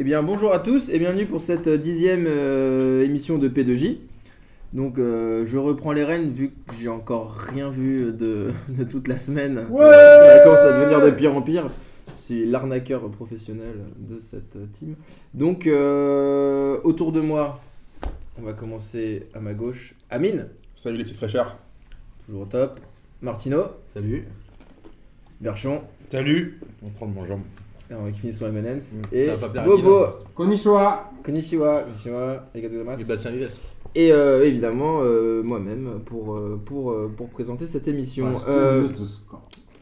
Eh bien, bonjour à tous et bienvenue pour cette dixième euh, émission de P2J. Donc, euh, je reprends les rênes vu que j'ai encore rien vu de, de toute la semaine. Euh, ça commence à devenir de pire en pire. Je suis l'arnaqueur professionnel de cette euh, team. Donc, euh, autour de moi, on va commencer à ma gauche. Amine, Salut les petites fraîcheurs. toujours au top. Martino, Salut. Berchon, Salut. On prend de mon jambe. Alors, qui finit sur M&M's. Mm, Et Bobo, Konnichiwa konnichiwa, konnichiwa. Et Bastien Vives. Et euh, évidemment, euh, moi-même, pour, euh, pour, euh, pour présenter cette émission. Euh,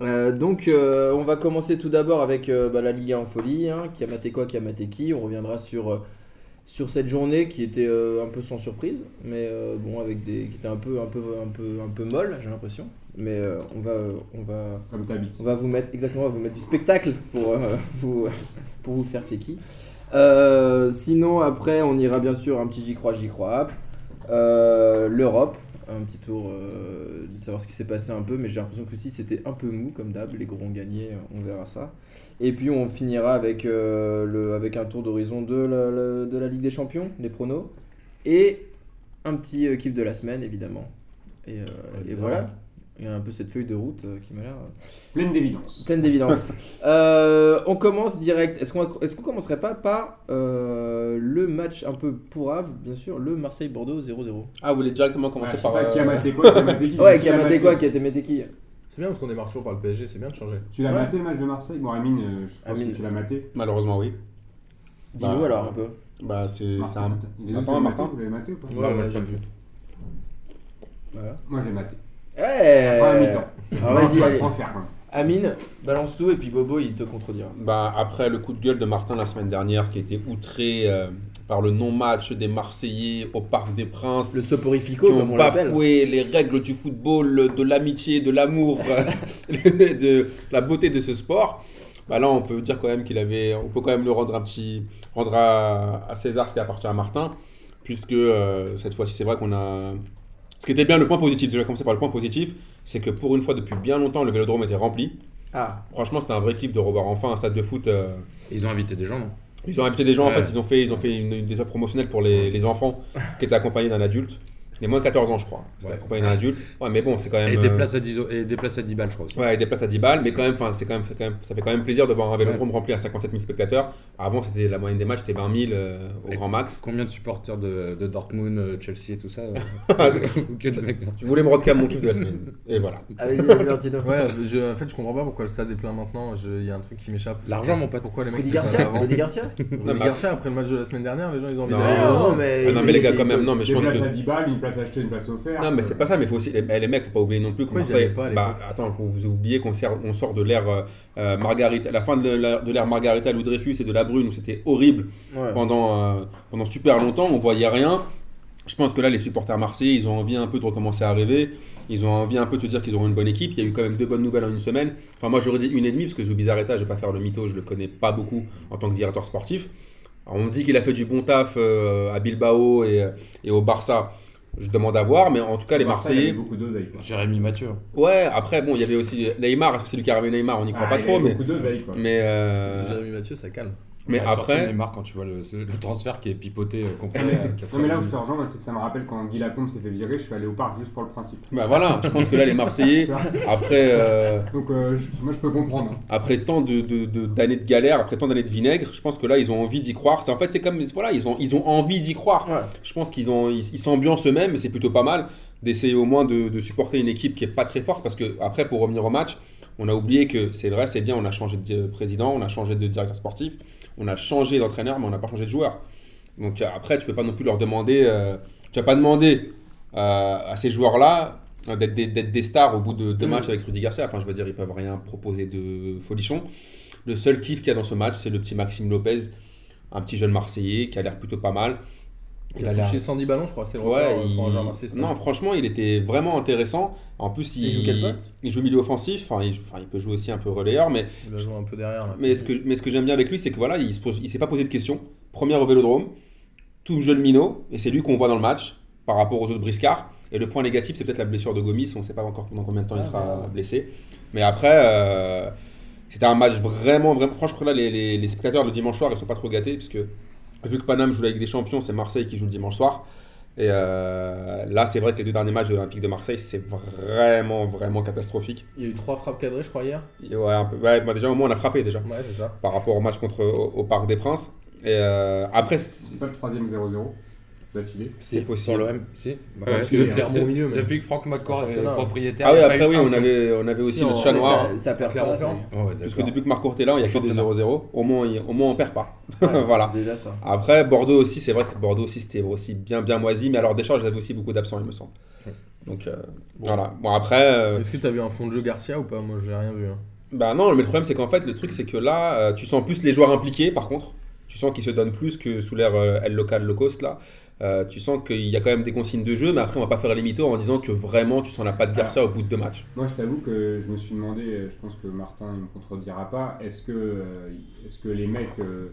euh, donc, euh, on va commencer tout d'abord avec euh, bah, la Liga en folie, hein, qui a maté quoi, qui a maté qui. On reviendra sur, sur cette journée qui était euh, un peu sans surprise, mais euh, bon, avec des, qui était un peu, un peu, un peu, un peu molle, j'ai l'impression. Mais euh, on, va, on, va, Comme on va vous mettre exactement, on va vous mettre du spectacle pour, euh, vous, pour vous faire féqui. Euh, sinon, après, on ira bien sûr un petit j'y crois, j'y crois. L'Europe, un petit tour de savoir ce qui s'est passé un peu, mais j'ai l'impression que aussi c'était un peu mou comme d'hab. Les gros ont gagné, on verra ça. Et puis on finira avec, le, avec un tour d'horizon de la, la- de la Ligue des Champions, les pronos, et un petit kiff de la semaine évidemment. Et, et voilà, il y a un peu cette feuille de route euh, qui m'a l'air. Pleine d'évidence. Pleine d'évidence. Euh, on commence direct. Est-ce qu'on est qu'on commencerait pas par euh, le match un peu pourrave, bien sûr, le Marseille-Bordeaux 0-0 Ah, vous voulez directement Ouais, commencer je sais par. pas qui a euh, maté quoi, qui a maté qui. Ouais, Qui a maté quoi Qui a été maté qui C'est bien parce qu'on démarre toujours par le PSG, c'est bien de changer. Tu l'as Ouais. maté le match de Marseille? Bon, Amine, euh, je pense Amine. que tu l'as maté. Malheureusement, oui. Dis-nous Bah, alors un peu. Bah, c'est c'est Martin, un. Martin. Les autres, l'avez maté, Martin. vous l'avez maté ou pas? Ouais, j'ai j'ai pas vu. Voilà. Moi, je l'ai maté. Eh Après un mi-temps. Alors vas-y, Pas allez. Amine, balance tout et puis Bobo il te contredira. Bah, après le coup de gueule de Martin la semaine dernière qui était outré euh, par le non-match des Marseillais au Parc des Princes. Le qui soporifico, comme ont on l'appelle. bafoué les règles du football, de l'amitié, de l'amour, de la beauté de ce sport. Bah là, on peut dire quand même qu'il avait, on peut quand même le rendre un petit, rendre à, à César ce qui appartient à Martin, puisque euh, cette fois-ci, c'est vrai qu'on a. Ce qui était bien, le point positif, déjà commencer par le point positif, c'est que pour une fois depuis bien longtemps, le Vélodrome était rempli. Ah, Franchement, c'était un vrai kiff de revoir enfin un stade de foot. euh, Ils ont invité des gens, non? Ils ont invité des gens, Ouais. en fait, ils ont fait, ils ont fait une, une- des offres promotionnelles pour les, les enfants qui étaient accompagnés d'un adulte. Les moins de 14 ans, je crois. Ouais. Accompagnés d'un adulte. Ouais, mais bon, c'est quand même. Et des, euh, places à 10, et des places à 10 balles, je crois aussi. Ouais, avec des places à 10 balles, mais quand même, c'est quand même, c'est quand même, ça fait quand même plaisir de voir un vélodrome rempli à 57 000 spectateurs. Avant, c'était la moyenne des matchs, c'était 20 000 euh, au Et- grand max. Combien de supporters de, de Dortmund, euh, Chelsea et tout ça euh, Ou que de mecs Tu voulais me rendre mon kiff de la semaine. Et voilà. Martino. Ouais, je, en fait, je comprends pas pourquoi le stade est plein maintenant. Il y a un truc qui m'échappe. L'argent, mon pote. Pourquoi les mecs Rudy Garcia avant Rudy Garcia Rudy Non, mais- Garcia, après le match de la semaine dernière, les gens ils ont envie Non. d'aller. Non, mais. Ah non, mais les gars, quand même, non, mais je pense que. À 10 balles, une place achetée, une place offerte. Non, mais c'est pas ça, mais faut aussi. Les, eh, les mecs, faut pas oublier non plus pas à bah, attends, faut vous oublier qu'on on sort de l'ère euh, euh, Margarita, la fin de l'ère de l'ère Margarita, Lou Dreyfus et de la Brune où c'était horrible Ouais. pendant, euh, pendant super longtemps, on voyait rien. Je pense que là, les supporters marseillais, ils ont envie un peu de recommencer à rêver. Ils ont envie un peu de se dire qu'ils auront une bonne équipe. Il y a eu quand même deux bonnes nouvelles en une semaine. Enfin, moi, j'aurais dit une et demie, parce que Zubizarreta, je vais pas faire le mytho, je le connais pas beaucoup en tant que directeur sportif. Alors, on dit qu'il a fait du bon taf euh, à Bilbao et, et au Barça. Je demande à voir, mais en tout cas, les Marseille, il y Marseillais. avait beaucoup d'oseille. quoi. Jérémy Mathieu. Ouais, après, bon, il y avait aussi Neymar. Est-ce que c'est lui qui a ramené Neymar On n'y croit Ah, pas il y trop, avait mais. beaucoup d'oseille, quoi. Mais, euh, Jérémy Mathieu, ça calme. Mais Ouais, surtout après. Neymar, quand tu vois le, le transfert qui est pipoté euh, complet. Non, mais- à Non, mais 90. là où je te rejoins, c'est que ça me rappelle quand Guy Lacombe s'est fait virer, je suis allé au parc juste pour le principe. Bah voilà, je pense que là, les Marseillais, après. euh, Donc, euh, je- moi, je peux comprendre. après tant de, de- de- d'années de, galère, après tant d'années de vinaigre, je pense que là, ils ont envie d'y croire. C'est, en fait, c'est comme, voilà, ils ont, ils ont envie d'y croire. Ouais. Je pense qu'ils ont, ils, s'ambiancent eux-mêmes, et c'est plutôt pas mal d'essayer au moins de, de supporter une équipe qui est pas très forte, parce que après, pour revenir au match, on a oublié que c'est vrai, c'est bien, on a changé de président, on a changé de directeur sportif, on a changé d'entraîneur, mais on n'a pas changé de joueur. Donc euh, après, tu peux pas non plus leur demander, euh, tu vas pas demander euh, à ces joueurs-là euh, d'être des, stars au bout de deux Mm. matchs avec Rudy Garcia. Enfin, je veux dire, ils peuvent rien proposer de folichon. Le seul kiff qu'il y a dans ce match, c'est le petit Maxime Lopez, un petit jeune Marseillais qui a l'air plutôt pas mal. Il a touché 110 ballons, je crois, c'est le record Ouais, euh, il- pour un joueur non, franchement, il était vraiment intéressant. En plus, il, Il joue quel poste? il joue milieu offensif. Enfin, il, enfin, il peut jouer aussi un peu relayeur, mais Il a joué un peu derrière. Là. mais ce que, mais ce que j'aime bien avec lui, c'est que voilà, il se pose, il s'est pas posé de questions. Première au Vélodrome, tout jeune minot, et c'est lui qu'on voit dans le match par rapport aux autres briscards. Et le point négatif, c'est peut-être la blessure de Gomis. On ne sait pas encore pendant combien de temps il Ah, sera ouais. blessé. Mais après, euh, C'était un match vraiment, vraiment. Franchement, là, les, les, les spectateurs le dimanche soir, ils sont pas trop gâtés, puisque vu que Paname joue avec des champions, c'est Marseille qui joue le dimanche soir. Et euh, là, c'est vrai que les deux derniers matchs de l'Olympique de Marseille, c'est vraiment, vraiment catastrophique. Il y a eu trois frappes cadrées, je crois, hier. Ouais, un peu- ouais, bah, déjà, au moins, on a frappé déjà Ouais, c'est ça. par rapport au match contre au, au Parc des Princes. Et euh, après, c'est C'est pas le troisième 0-0 d'affilée. c'est Pour possible. l'OM, si. Ouais, Bah, que depuis- Clermont au milieu, mais- Depuis que Franck McCourt En est propriétaire. Ah oui, après, oui, on avait, on avait aussi Si, le chat noir. Ça, ça perd pas. Oh, ouais, Parce que depuis que Marcourt est là, il y a que des 0-0. Au moins, au moins, on perd pas. voilà. Déjà ça. Après, Bordeaux aussi, c'est vrai que Bordeaux aussi, c'était aussi bien, bien moisi. Mais alors, Deschamps, j'avais aussi beaucoup d'absents, il me semble. Donc, euh, voilà. Bon, après. euh, Est-ce que t'as vu un fond de jeu Garcia ou pas? Moi, j'ai rien vu. hein. Bah non, mais le problème c'est qu'en fait le truc c'est que là euh, tu sens plus les joueurs impliqués par contre. Tu sens qu'ils se donnent plus que sous l'ère euh, El Local Low Cost là. Euh, tu sens qu'il y a quand même des consignes de jeu, mais après on va pas faire les mythos en disant que vraiment tu sens la patte Garcia au bout de deux matchs. Moi, je t'avoue que je me suis demandé, euh, je pense que Martin il me contredira pas, est-ce que, euh, est-ce que les mecs euh,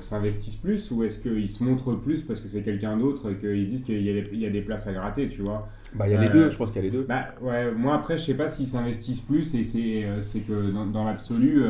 s'investissent plus ou est-ce qu'ils se montrent plus parce que c'est quelqu'un d'autre et qu'ils disent qu'il y, a des- il y a des places à gratter, tu vois? Bah il y a les deux, je pense qu'il y a les deux. Bah ouais, moi après je sais pas s'ils s'investissent plus et c'est que dans, dans l'absolu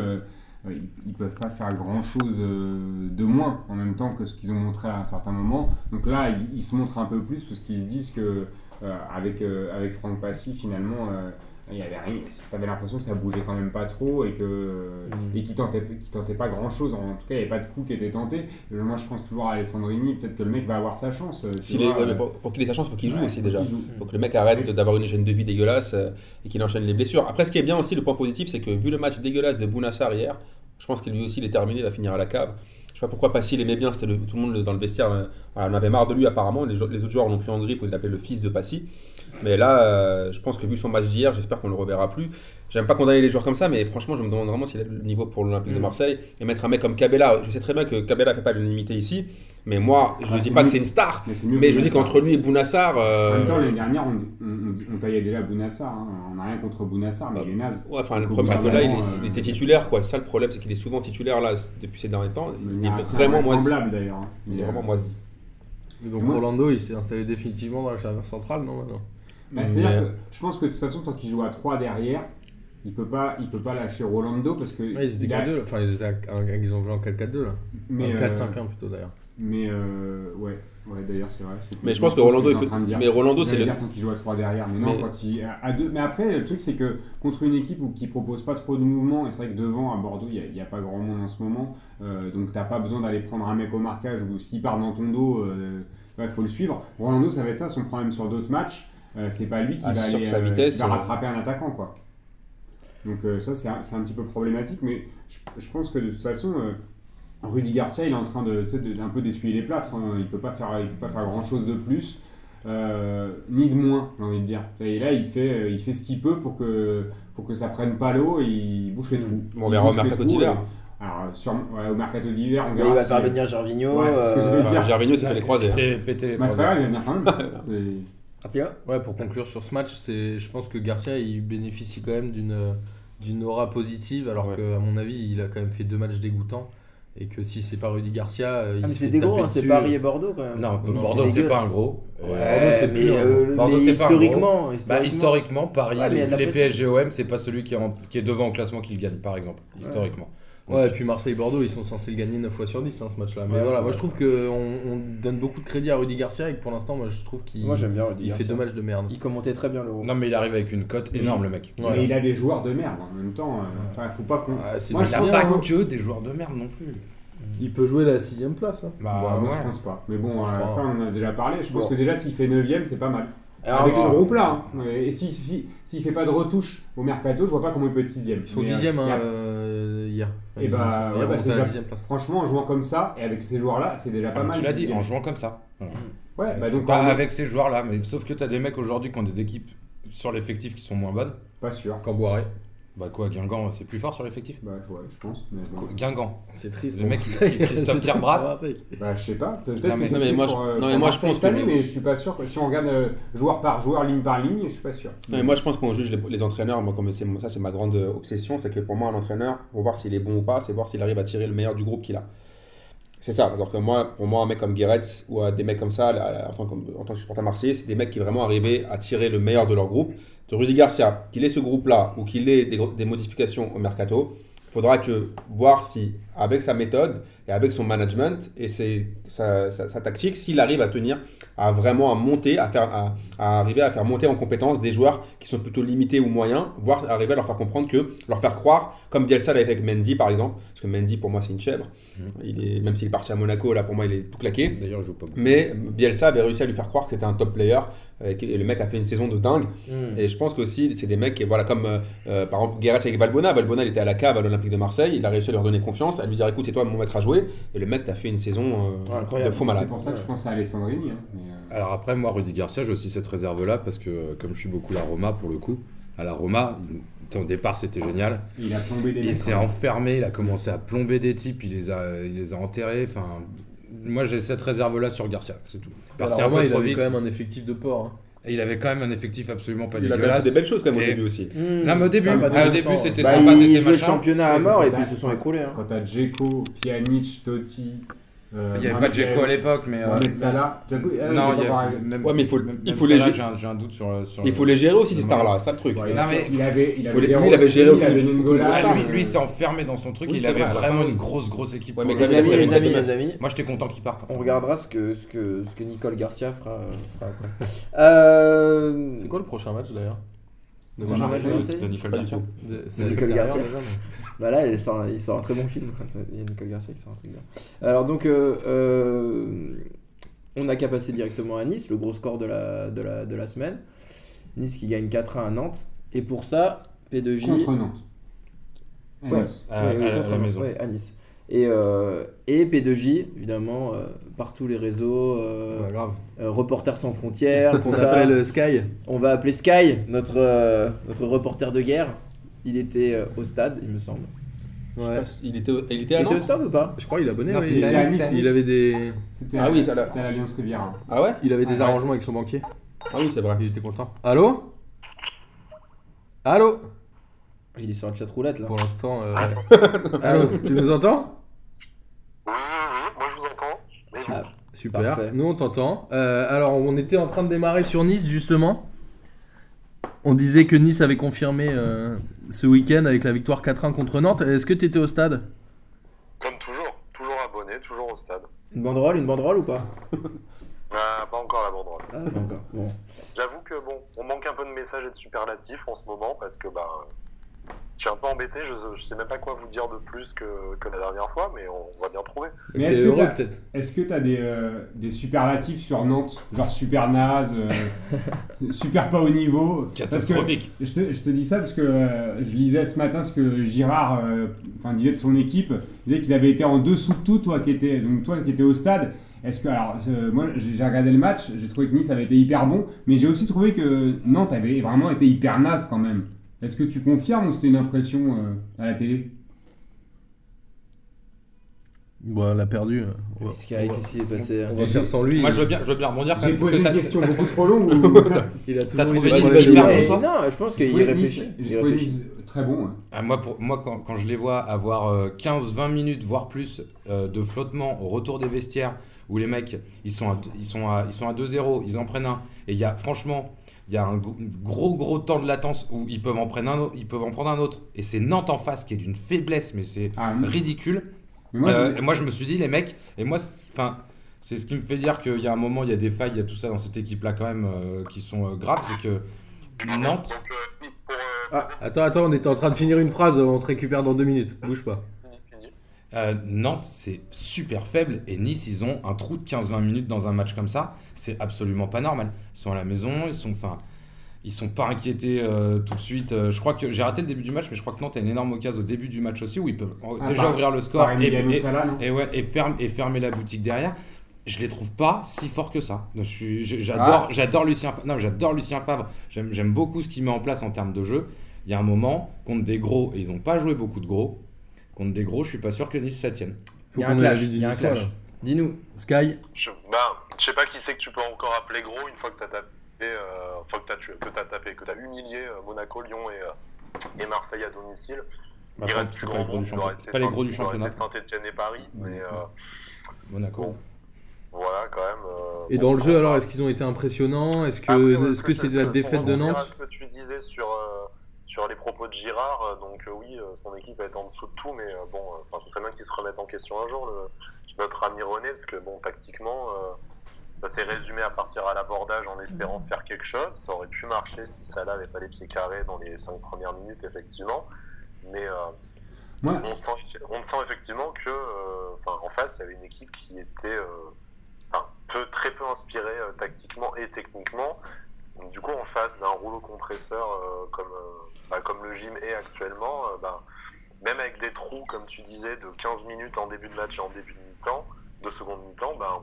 ils, ils peuvent pas faire grand chose de moins en même temps que ce qu'ils ont montré à un certain moment. Donc là ils, se montrent un peu plus parce qu'ils se disent que euh, avec, euh, avec Franck Passy finalement euh, il y avait rien, t'avais l'impression que ça bougeait quand même pas trop et que et qu'ils tentaient, qu'ils tentaient pas grand chose. En tout cas il n'y avait pas de coup qui était tenté. Moi je pense toujours à Alessandrini, peut-être que le mec va avoir sa chance. euh, ouais, mais euh, pour, pour qu'il ait sa chance, il faut qu'il joue ouais, aussi faut déjà. joue. faut que le mec arrête Oui. d'avoir une hygiène de vie dégueulasse euh, et qu'il enchaîne les blessures. Après, ce qui est bien aussi, le point positif, c'est que vu le match dégueulasse de Bounassar hier, je pense qu'il lui aussi il est terminé, il va finir à la cave. Je sais pas pourquoi Passy l'aimait bien, c'était tout le monde dans le vestiaire, on avait marre de lui apparemment, les autres joueurs l'ont pris en grippe, il l'appelait le fils de Passy. Mais là, euh, je pense que vu son match d'hier, j'espère qu'on le reverra plus. J'aime pas condamner les joueurs comme ça, mais franchement, je me demande vraiment s'il a le niveau pour l'Olympique de Mm. Marseille. Et mettre un mec comme Cabella, je sais très bien que Cabella fait pas l'unanimité ici, mais moi, je Ah, dis pas que c'est une star. Mais c'est mieux Mais je dis qu'entre lui et Bounassar. euh, En même temps, l'année dernière, on, on- on taillait déjà Bounassar. hein. On n'a rien contre Bounassar, mais il est naze. ouais, enfin, le Donc, problème, c'est que là, il, il euh, était titulaire, quoi. Ça, le problème, c'est qu'il est souvent titulaire là depuis ces derniers temps. Il Il est vraiment moisi. d'ailleurs. hein. Il Il est vraiment moisi. Donc Moi- Rolando, il s'est installé définitivement dans la charnière centrale, non maintenant? Bah, C'est-à-dire Mais- que je pense que de toute façon, tant qu'il joue à 3 derrière, il peut pas, il peut pas lâcher Rolando parce que. Ouais, ils étaient il a- 4-2, là. enfin ils, étaient à- à- ils ont joué en 4-4-2 là. Mais, En euh, 4-5-1 plutôt d'ailleurs. mais euh, ouais, ouais d'ailleurs, c'est vrai. c'est Mais je pense que Rolando, il en de dire. mais Rolando, c'est le. dire tant qu'il joue à 3 derrière, mais non, Mais- quand il. À deux, mais après, le truc, c'est que contre une équipe où, qui propose pas trop de mouvements, et c'est vrai que devant, à Bordeaux, il n'y a, pas grand monde en ce moment, euh, donc t'as pas besoin d'aller prendre un mec au marquage ou s'il part dans ton dos, il faut le suivre. Rolando, ça va être ça, son problème sur d'autres matchs. Euh, c'est pas lui qui Ah, va c'est aller sa euh, vitesse, qui va euh, rattraper un attaquant, quoi. Donc euh, ça, c'est un, c'est un petit peu problématique, mais je, je pense que de toute façon. euh, Rudy Garcia, il est en train de, d'un peu d'essuyer les plâtres. hein. Il peut pas faire, il peut pas faire grand chose de plus, euh, ni de moins, j'ai envie de dire. Et là, il fait, il fait ce qu'il peut pour que, pour que ça prenne pas l'eau et il bouche les trous. On verra au mercato d'hiver. Alors, sur, ouais, au mercato d'hiver, on verra. il va faire venir Gervinho. Ouais, c'est ce que euh, dire. Gervinho s'est fait les croisés. hein. C'est pété les Bah, c'est pas grave, il va venir quand même. Et- Ouais, pour conclure sur ce match, c'est, je pense que Garcia il bénéficie quand même d'une, d'une aura positive, alors Ouais. qu'à mon avis, il a quand même fait deux matchs dégoûtants. Et que si c'est pas Rudy Garcia, euh, il Ah, mais se c'est fait des gros, hein, c'est. Paris et Bordeaux quand même. Non, Non, Bordeaux, c'est c'est dégueu. pas un gros. Ouais, c'est mais, plus, euh, Bordeaux, mais c'est pas un historiquement, Bah, historiquement, Paris, Ouais, il la les pression. PSG-OM, c'est pas celui qui est, en- qui est devant au classement qui le gagne, par exemple, historiquement. Ouais, et puis Marseille-Bordeaux, ils sont censés le gagner 9 fois sur 10 hein, ce match-là. Mais Ouais, voilà, moi je trouve qu'on on donne beaucoup de crédit à Rudy Garcia et que pour l'instant, moi je trouve qu'il Moi j'aime bien Rudy il fait deux matchs de merde. Il commentait très bien l'Euro. Non, mais il arrive avec une cote énorme, le mec. Ouais. Mais il a des joueurs de merde en même temps. euh, Enfin, faut pas qu'on. Ouais, c'est Moi, je pense pas qu'on- que des joueurs de merde non plus. Il peut jouer la sixième place. Hein. Bah, Bah, moi, ouais. je pense pas. Mais bon, Je euh, ça, on en a déjà parlé. Je pense Bon. que déjà, s'il fait 9ème, c'est pas mal. Alors, Avec ce groupe-là. hein. Et s'il si, s'il fait pas de retouche au mercato, je vois pas comment il peut être 6ème. Ils sont dixième hein, Et Ils bah, ouais, bah, c'est déjà-. Franchement, en jouant comme ça et avec ces joueurs-là, c'est déjà pas Ah, mal. tu l'as dit, en jouant comme ça. Voilà. Ouais, bah donc pas avec ces joueurs-là, mais sauf que tu as des mecs aujourd'hui qui ont des équipes sur l'effectif qui sont moins bonnes. Pas sûr. Camboiré. Bah quoi, Guingamp, c'est plus fort sur l'effectif? Bah, ouais, je pense. Mais bon. Guingamp? C'est triste. Le pour mec, Christophe C'est pour Marseille. Bah, je sais pas. Peut-être Non, que mais- c'est non, mais triste moi, pour, je- euh, non, mais moi, je pense que année, mais je suis pas sûr. que Si on regarde euh, joueur par joueur, ligne par ligne, je suis pas sûr. Non, mais moi, je pense qu'on juge les, les entraîneurs. Moi, comme ça, c'est ma grande euh, obsession, c'est que pour moi, un entraîneur, pour voir s'il est bon ou pas, c'est voir s'il arrive à tirer le meilleur du groupe qu'il a. C'est ça. Alors que moi, pour moi, un mec comme Guéret ou des mecs comme ça, là, en, tant que, en tant que supporter marseillais, c'est des mecs qui vraiment arrivaient à tirer le meilleur de leur groupe. De Rudy Garcia, qu'il ait ce groupe-là ou qu'il ait des, modifications au mercato, faudra que voir si, avec sa méthode et avec son management et ses- sa, sa- sa tactique, s'il arrive à tenir, à vraiment à monter, à, faire, à, à arriver à faire monter en compétence des joueurs qui sont plutôt limités ou moyens, voire arriver à leur faire comprendre que, leur faire croire, comme Bielsa l'avait fait avec Mendy par exemple, parce que Mendy pour moi c'est une chèvre, il est, même s'il est parti à Monaco, là pour moi il est tout claqué. D'ailleurs, je joue pas beaucoup. Mais Bielsa avait réussi à lui faire croire que c'était un top player et le mec a fait une saison de dingue. Hmm. Et je pense qu'aussi, c'est des mecs, qui, voilà, comme euh, euh, par exemple Guéret avec Valbona. Valbona, il était à la cave à l'Olympique de Marseille. Il a réussi à leur donner confiance, à lui dire écoute, c'est toi mon maître à jouer. Et le mec t'a fait une saison euh, Ouais, de fou C'est malade. pour ça que je pense à Alessandrini. hein, euh, Alors après, moi, Rudy Garcia, j'ai aussi cette réserve-là parce que, euh, comme je suis beaucoup la Roma pour le coup, à la Roma, au départ, c'était génial. il a plombé des Il s'est même. enfermé, il a commencé à plomber des types, il les a, il les a enterrés. Enfin, moi, j'ai cette réserve-là sur Garcia, c'est tout. Il est parti Alors, moi, il avait vite. quand même un effectif de port. hein. Et il avait quand même un effectif absolument pas Il a quand même fait dégueulasse. des belles choses quand même au Et- début aussi. Hmm. Non, mais au début, Ah, ah, au début, c'était Bah, sympa, il c'était jouait le machin. championnat à mort et puis Quand ils se sont écroulés. hein. Quand t'as Dzeko, Pjanic, Totti. Euh, Il n'y avait pas de Dzeko à l'époque, mais. euh, Salah. Dzeko, euh, Non, il y a, même, Ouais, mais il faut- même- il même faut les Salah, gé- j'ai un, j'ai un doute sur. sur Il faut les gérer aussi ces stars-là, c'est ça le truc. Ouais, il, Non, mais- il avait, il avait les- lui, il avait géré il avait Ningola. Ah, lui, euh, lui, il s'est enfermé dans son truc, Oui, il avait vrai, vraiment une grosse, grosse équipe. Ouais, pour mais Les amis, les amis, les Moi, j'étais content qu'il parte. on regardera ce que, ce que, ce que Nicole Garcia fera, fera après. Euh, C'est quoi le prochain match d'ailleurs? De Marseille de Nicole Garcia. C'est Nicole Garcia. déjà, mais- Bah là, il sort, il sort un très bon film. Il y a Nicole Garcia qui sort un truc bien. Alors donc, euh, euh, on n'a qu'à passer directement à Nice, le gros score de la, de la, de la semaine. Nice qui gagne 4-1 à Nantes. Et pour ça, P2J... Contre Nantes. À Ouais. À- Ouais, à- ouais, à contre la Nantes, maison. ouais, à Nice. Et, euh, et P2J, évidemment, euh, par tous les réseaux, euh, Ouais, grave. euh, Reporters sans frontières, tout On ça. appelle euh, Sky. On va appeler Sky, notre, euh, notre reporter de guerre. Il était euh, au stade, il me semble. Ouais. Il était, il était Il était au stade ou pas? Je crois qu'il est abonné. Non, ouais, c'était il, à Nice. il avait des, C'était Ah oui, à l'Alliance Riviera. Ah ouais? Il avait des Ah ouais. arrangements avec son banquier. Ah oui, c'est vrai. Il était content. Allô? Allô? Il est sur la chat roulette là. Pour l'instant. euh, Allô, tu nous entends? Super, Parfait. nous on t'entend. Euh, alors on était en train de démarrer sur Nice justement. On disait que Nice avait confirmé euh, ce week-end avec la victoire 4-1 contre Nantes. Est-ce que tu étais au stade? Comme toujours, toujours abonné, toujours au stade. Une banderole, une banderole ou pas? Ah, pas encore la banderole. Ah, pas encore. Bon. J'avoue que bon, on manque un peu de messages et de superlatifs en ce moment parce que bah, je suis un peu embêté. Je, je sais même pas quoi vous dire de plus que, que la dernière fois, mais on va bien trouver. Mais est-ce que tu as des, euh, des superlatifs sur Nantes Genre super naze, euh, super pas au niveau? Parce que Catastrophique. je te, je te dis ça parce que euh, je lisais ce matin ce que Girard euh, enfin, disait de son équipe. Il disait qu'ils avaient été en dessous de tout, toi qui étais, donc toi qui étais au stade. Est-ce que, alors, euh, moi j'ai j'ai regardé le match, j'ai trouvé que Nice avait été hyper bon, mais j'ai aussi trouvé que Nantes avait vraiment été hyper naze quand même. Est-ce que tu confirmes ou c'était une impression euh, à la télé? Bon, elle a perdu. euh, on va- Qu'est-ce qui a- qu'est-ce qui est passé On va faire sans lui. Moi, je veux bien, je veux bien rebondir quand J'ai même. parce posé que une t'as- question t'as- beaucoup trop longue ou Il a toujours trouvé eu des Nice bonnes hyper idées. bon, toi? Non, je pense J'ai qu'il trouvé réfléchit. Nice- Il J'ai trouvé réfléchit. Nice très bon. hein. Ah, moi, pour, moi quand, quand je les vois avoir euh, 15-20 minutes, voire plus, euh, de flottement au retour des vestiaires, où les mecs, ils sont à, ils sont à, ils sont à 2-0, ils en prennent un, et il y a, franchement, il y a un gros- gros, temps de latence où ils peuvent en prendre un, autre- ils peuvent en prendre un autre. Et c'est Nantes en face qui est d'une faiblesse, mais c'est Ah, oui. ridicule. Mais moi, Euh, je- et moi, je me suis dit, les mecs, et moi, c'est- enfin, c'est ce qui me fait dire qu'il y a un moment, il y a des failles, il y a tout ça dans cette équipe-là quand même euh, qui sont euh, graves, c'est que Nantes, euh. Euh, Attends, attends, on était en train de finir une phrase, on te récupère dans deux minutes. Bouge pas. Euh, Nantes, c'est super faible, et Nice, ils ont un trou de 15-20 minutes dans un match comme ça, c'est absolument pas normal. Ils sont à la maison, ils sont, enfin, ils sont pas inquiétés euh, tout de suite. Euh, je crois que j'ai raté le début du match, mais je crois que Nantes a une énorme occasion au début du match aussi où ils peuvent Ah, déjà par- ouvrir le score et, ouais, et, ferme, et fermer la boutique derrière. Je les trouve pas si forts que ça. Je- J'adore Lucien, non, j'adore Lucien Favre. J'aime j'aime beaucoup ce qu'il met en place en termes de jeu. Il y a un moment, contre des gros, et ils n'ont pas joué beaucoup de gros, contre des gros, je suis pas sûr que Nice ça tienne. Faut Il y a un qu'on ait clash, l'avis du il y a un Niçois, clash. là. Dis-nous. Sky, Je, ben, je sais pas qui c'est que tu peux encore appeler gros une fois que t'as tapé, euh, enfin que t'as que t'as tapé, que t'as humilié euh, Monaco, Lyon et, euh, et Marseille à domicile. Bah, il c'est reste pas plus les grand gros doit championnat. rester C'est pas les gros du championnat. Saint-Etienne et Paris, mais euh, Monaco. Bon. voilà quand même. euh, Et bon, dans le jeu, alors, est-ce qu'ils ont été impressionnants? Est-ce que est-ce que ça- c'est de la défaite de Nantes? ce que tu disais sur, euh, sur les propos de Girard, euh, donc euh, oui, euh, son équipe est en dessous de tout, mais euh, bon, enfin, ce serait bien qu'il se remette en question un jour, le- notre ami René, parce que bon, tactiquement, ça s'est résumé à partir à l'abordage en espérant faire quelque chose. Ça aurait pu marcher si Salah avait pas les pieds carrés dans les cinq premières minutes, effectivement. Mais on, sent, on sent effectivement que, en face, il y avait une équipe qui était peu, très peu inspirée tactiquement et techniquement. Donc, du coup, en face d'un rouleau compresseur euh, comme, euh, bah, comme le gym est actuellement, euh, bah, même avec des trous, comme tu disais, de 15 minutes en début de match et en début de mi-temps, de seconde mi-temps, bah,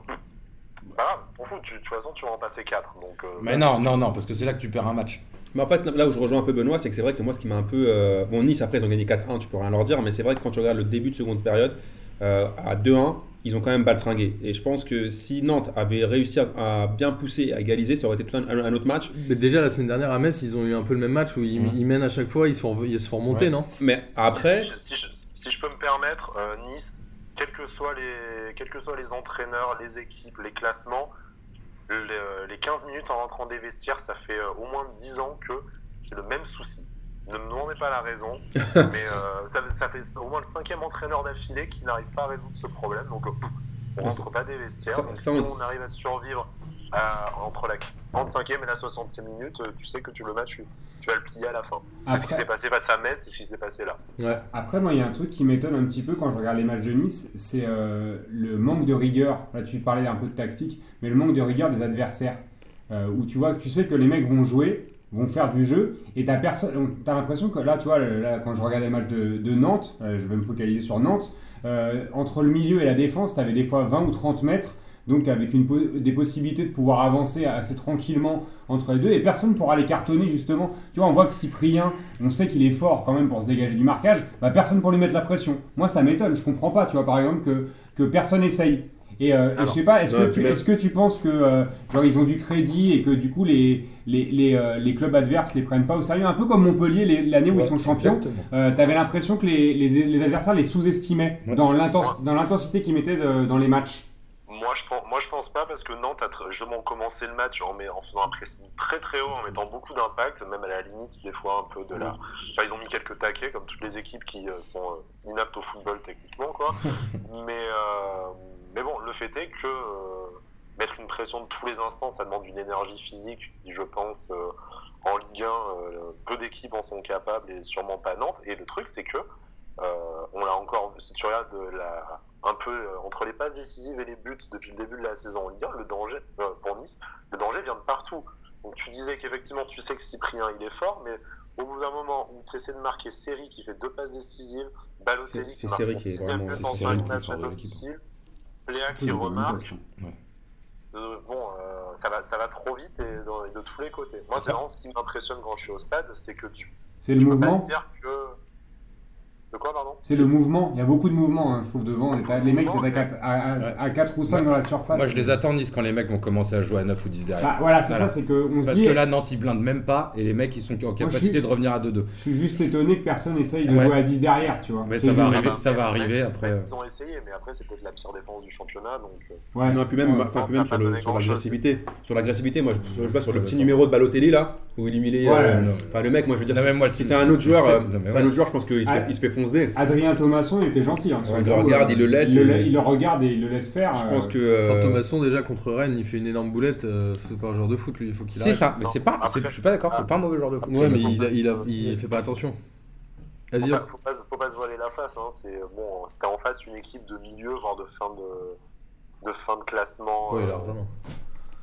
pas grave, on fout, tu, de toute façon, tu vas en passer 4. Donc, euh, Mais non, non, non, parce que c'est là que tu perds un match. Mais en fait, là où je rejoins un peu Benoît, c'est que c'est vrai que moi, ce qui m'a un peu. euh, Bon, Nice, après, ils ont gagné 4-1, tu peux rien leur dire, mais c'est vrai que quand tu regardes le début de seconde période, euh, à 2-1, ils ont quand même baltringué. Et je pense que si Nantes avait réussi à, à bien pousser, à égaliser, ça aurait été tout un, un autre match. Mais déjà la semaine dernière à Metz, ils ont eu un peu le même match où ils, ils mènent à chaque fois, ils se font, ils se font remonter, Ouais. non? Mais après, Si, si- si je, si je peux me permettre, euh, Nice, quels que, soient les, quels que soient les entraîneurs, les équipes, les classements, le- les 15 minutes en rentrant des vestiaires, ça fait euh, au moins 10 ans que c'est le même souci. Ne me demandez pas la raison, mais euh, ça, ça fait au moins le cinquième entraîneur d'affilée qui n'arrive pas à résoudre ce problème. Donc, euh, pff, on rentre pas des vestiaires. ça- Donc, ça, si on- on arrive à survivre à- entre la 45e et la 60e minute, euh, tu sais que tu le match, tu, tu vas le plier à la fin. C'est ce qui Après- s'est passé face à Metz, c'est ce qui s'est passé là. Ouais. Après, moi, il y a un truc qui m'étonne un petit peu quand je regarde les matchs de Nice, c'est euh, le manque de rigueur. Là, tu parlais un peu de tactique, mais le manque de rigueur des adversaires. Euh, où tu vois, tu sais que les mecs vont jouer, vont faire du jeu, et t'as personne. T'as l'impression que là, tu vois, là, quand je regardais les matchs de, Nantes, euh, je vais me focaliser sur Nantes, euh, entre le milieu et la défense, t'avais des fois 20 ou 30 mètres. Donc avec une des possibilités de pouvoir avancer assez tranquillement entre les deux et personne pourra les cartonner justement. Tu vois, on voit que Cyprien, on sait qu'il est fort quand même pour se dégager du marquage, bah personne pour lui mettre la pression. Moi ça m'étonne, je comprends pas, tu vois par exemple que, que personne essaye. Et, euh, et je sais pas, est-ce que, tu, que penses que euh, genre ils ont du crédit et que du coup les, les, les, euh, les clubs adverses les prennent pas au sérieux? Un peu comme Montpellier l'année où ils sont champions. Euh, T'avais l'impression que les, les, les adversaires les sous-estimaient Ouais. dans l'intens- dans l'intensité qu'ils mettaient de- dans les matchs. Moi je, pense, moi, je pense pas parce que Nantes a justement commencé le match en, faisant un pressing très très haut, en mettant beaucoup d'impact, même à la limite des fois un peu de la. Enfin, ils ont mis quelques taquets comme toutes les équipes qui euh, sont euh, inaptes au football techniquement, quoi. mais, euh, mais bon, le fait est que euh, mettre une pression de tous les instants, ça demande une énergie physique qui, je pense, euh, en Ligue 1, euh, peu d'équipes en sont capables et sûrement pas Nantes. Et le truc, c'est que on l'a encore si tu regardes de la, un peu euh, entre les passes décisives et les buts depuis le début de la saison en Ligue 1, le danger, euh, pour Nice, le danger vient de partout. Donc tu disais qu'effectivement, tu sais que Cyprien, il est fort, mais au bout d'un moment où tu essaies de marquer Série qui fait deux passes décisives, Balotelli qui marque son sixième but en cinq matchs à domicile, Pléa qui remarque, c'est- bon, euh, ça, va, ça va trop vite et, dans- et de tous les côtés. Moi, c'est vraiment ce qui m'impressionne quand je suis au stade, c'est que tu, C'est le peux mouvement. dire que... De quoi, pardon? C'est le mouvement, il y a beaucoup de mouvements, hein, je trouve, devant. Les mecs, Mouvement, c'est à, à, Ouais. à, 4 ou 5 dans la surface. Moi, je les attends Nice quand les mecs vont commencer à jouer à 9 ou 10 derrière. Bah, voilà, c'est Voilà. ça, c'est qu'on se Parce dit. que là, Nantes, ils blindent même pas et les mecs, ils sont en capacité suis- de revenir à 2-2. Je suis juste étonné que personne essaye de Ouais. jouer à 10 derrière, tu vois. Mais ça va arriver. Ah bah, ça va Metz, arriver Metz, après. Metz, ils ont essayé, mais après, c'est peut-être la pire défense du championnat. Donc, euh, Ouais. Non, et puis même, Ouais. enfin, même sur, l'agressivité. Sur l'agressivité, moi, je, vois sur le petit numéro de Balotelli là, où il euh, Enfin, le mec, moi, je veux dire, si, c'est un autre joueur, euh, je pense qu'il se, Ah. fait- Adrien Thomasson, il était gentil. Hein, Ouais, il le regarde, euh, il le laisse, Il le, euh, il le regarde et il le laisse faire. Je euh, pense que. euh, Enfin, Thomasson déjà contre Rennes, il fait une énorme boulette, euh, c'est pas un joueur de foot lui, il faut qu'il C'est ça, mais c'est pas. Je suis pas d'accord, c'est pas un mauvais joueur de foot. Ouais, mais il, a- il, a- se- il fait pas attention. Vas-y. faut pas, faut, pas, faut pas se voiler la face. Hein. C'est bon, c'était en face une équipe de milieu, voire de fin de, de fin de classement. Euh, largement.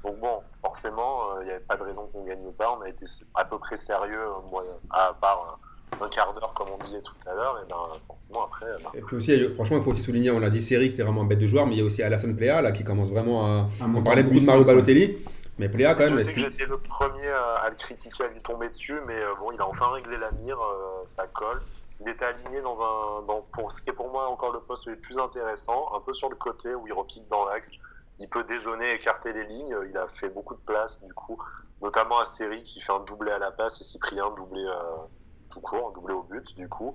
donc bon, forcément, il n'y avait pas de raison qu'on gagne pas. On a été à peu près sérieux, euh, moi, à part euh, un quart d'heure, comme on disait tout à l'heure. Et ben forcément après. ben, Et puis aussi, franchement, il faut aussi souligner, on l'a dit, Série, c'était vraiment un bête de joueur, mais il y a aussi Alassane Plea là qui commence vraiment à. un On parlait beaucoup de Mario ouais. Balotelli, mais Plea quand même. Je sais que j'étais le premier à, le critiquer, à lui tomber dessus, mais euh, bon, il a enfin réglé la mire, euh, ça colle. Il était aligné dans un, dans, pour ce qui est pour moi encore le poste le plus intéressant, un peu sur le côté où il repique dans l'axe. Il peut dézonner, écarter les lignes. Il a fait beaucoup de place du coup, notamment à Série qui fait un doublé à la passe et Cyprien doublé euh, tout court, un doublé au but du coup.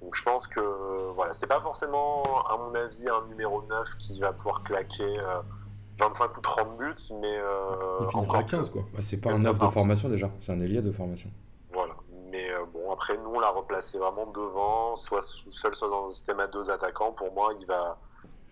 Donc je pense que voilà, c'est pas forcément à mon avis un numéro 9 qui va pouvoir claquer euh, 25 ou 30 buts, mais euh, encore à 15 quoi. Bah, c'est pas un œuf de formation déjà, c'est un ailier de formation. Voilà. Mais euh, bon, après, nous, on l'a replacé vraiment devant, soit seul, soit dans un système à deux attaquants. Pour moi, il va.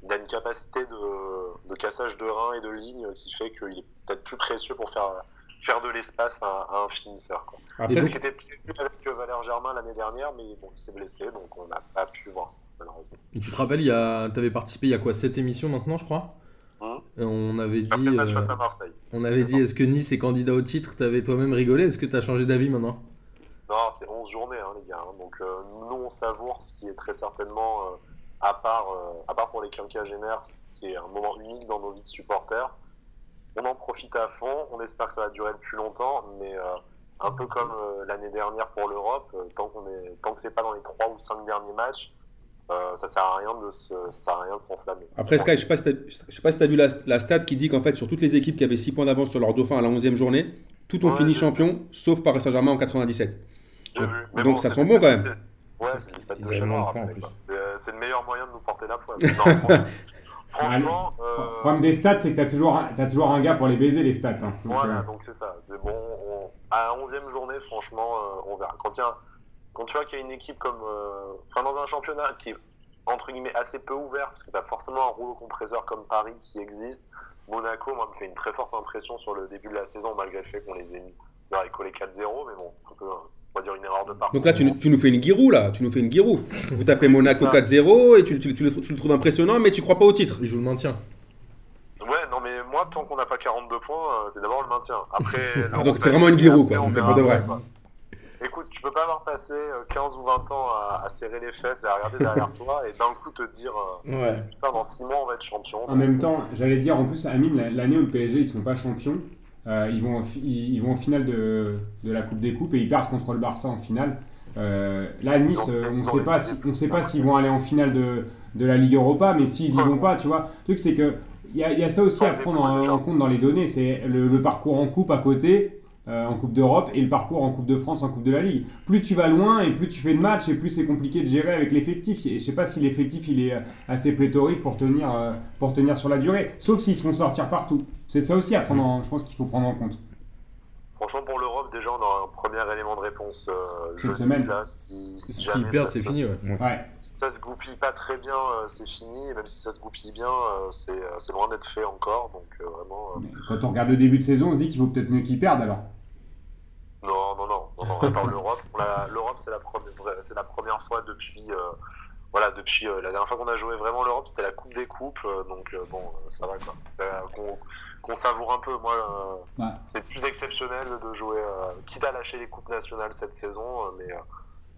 Il a une capacité de, de cassage de rein et de ligne qui fait qu'il est peut-être plus précieux pour faire, faire de l'espace à, à un finisseur. quoi. Après, C'est ce qui était prévu avec Valère Germain l'année dernière, mais bon, il s'est blessé, donc on n'a pas pu voir ça, malheureusement. Et tu te rappelles, tu avais participé il y a quoi 7 émissions maintenant, je crois? Hum. Et On avait dit, euh, à Marseille. on avait dit est-ce que Nice est candidat au titre? T'avais toi-même rigolé Est-ce que t'as changé d'avis maintenant? Non, c'est 11 journées, hein, les gars. hein. Donc, euh, nous, on savoure ce qui est très certainement, euh, à, part, euh, à part pour les quinquagénaires, ce qui est un moment unique dans nos vies de supporters. On en profite à fond. On espère que ça va durer le plus longtemps, mais euh, un peu comme euh, l'année dernière pour l'Europe, euh, tant, qu'on est, tant que c'est pas dans les 3 ou 5 derniers matchs, euh, ça sert à rien de se, ça sert à rien de s'enflammer. Après, Sky, je sais pas si je sais pas si tu as vu la, la stat qui dit qu'en fait, sur toutes les équipes qui avaient 6 points d'avance sur leur dauphin à la 11e journée, toutes ont Ouais, fini champion, sauf Paris Saint-Germain en 97. J'ai vu. Mais Donc, bon, ça c'est sent bon, quand même. c'est- Ouais, c'est des stats de c'est le meilleur moyen de nous porter la poisse. Franchement, franchement, Le euh, problème des stats, c'est que t'as toujours, un- t'as toujours un gars pour les baiser, les stats. hein. Donc, Voilà, euh, donc c'est ça. C'est bon. on- À la 11e journée, franchement, euh, on verra. Quand, a- tu vois qu'il y a une équipe comme. Enfin, dans un championnat qui est entre guillemets assez peu ouvert, parce que tu as forcément un rouleau compresseur comme Paris qui existe. Monaco, moi, me fait une très forte impression sur le début de la saison, malgré le fait qu'on les ait mis. A collé 4-0, mais bon, c'est un peu, on va dire, une erreur de parcours. Donc là, tu, nous- tu nous fais une guirou, là. Tu nous fais une guirou. Vous tapez Monaco c'est ça. 4-0 et tu, tu- tu le, tu le trouves impressionnant, mais tu crois pas au titre. Il joue le maintien. Ouais, non, mais moi, tant qu'on n'a pas 42 points, euh, c'est d'abord le maintien. Après, Ah, donc c'est vraiment une guirou, quoi. on C'est verra pas de vrai. quoi. Écoute, tu peux pas avoir passé euh, 15 ou 20 ans à, à serrer les fesses et à regarder derrière toi et d'un coup te dire euh, Ouais. putain, dans 6 mois on va être champion. En même temps, j'allais dire, en plus, Amine, la- l'année où le PSG ils sont pas champions, euh, ils, vont ils, ils vont en finale de, de la Coupe des Coupes et ils perdent contre le Barça en finale. Euh, là, Nice, euh, on ne sait pas si- on sait pas s'ils vont aller en finale de, de la Ligue Europa, mais s'ils y Ouais. vont pas, tu vois. Le truc, c'est que il y, a- il y a ça aussi à prendre en, compte dans les données, c'est le, le parcours en Coupe à côté. euh, en Coupe d'Europe et le parcours en Coupe de France, en Coupe de la Ligue. Plus tu vas loin et plus tu fais de matchs et plus c'est compliqué de gérer avec l'effectif. Et Je sais pas si l'effectif il est assez pléthorique pour tenir, pour tenir sur la durée, sauf s'ils se font sortir partout. C'est ça aussi à prendre en- je pense qu'il faut prendre en compte. Franchement, pour l'Europe, déjà, on a un premier élément de réponse euh, jeudi. semaine. Là, si, si S'ils jamais perdent, ça, c'est se, fini, ouais. Ouais. si ça se goupille pas très bien, euh, c'est fini. Et même si ça se goupille bien, euh, c'est euh, c'est loin d'être fait encore. Donc, euh, vraiment. euh, Mais Quand on regarde le début de saison, on se dit qu'il vaut peut-être mieux qu'ils perdent alors. Non, non, non, non, non. Attends, l'Europe, l'Europe, c'est la première, vraie- c'est la première fois depuis, euh, voilà, depuis euh, la dernière fois qu'on a joué vraiment l'Europe, c'était la Coupe des Coupes, euh, donc euh, bon, ça va quoi. Qu'on, savoure un peu. Moi, Ouais. c'est plus exceptionnel de jouer, quitte à lâcher les coupes nationales cette saison, mais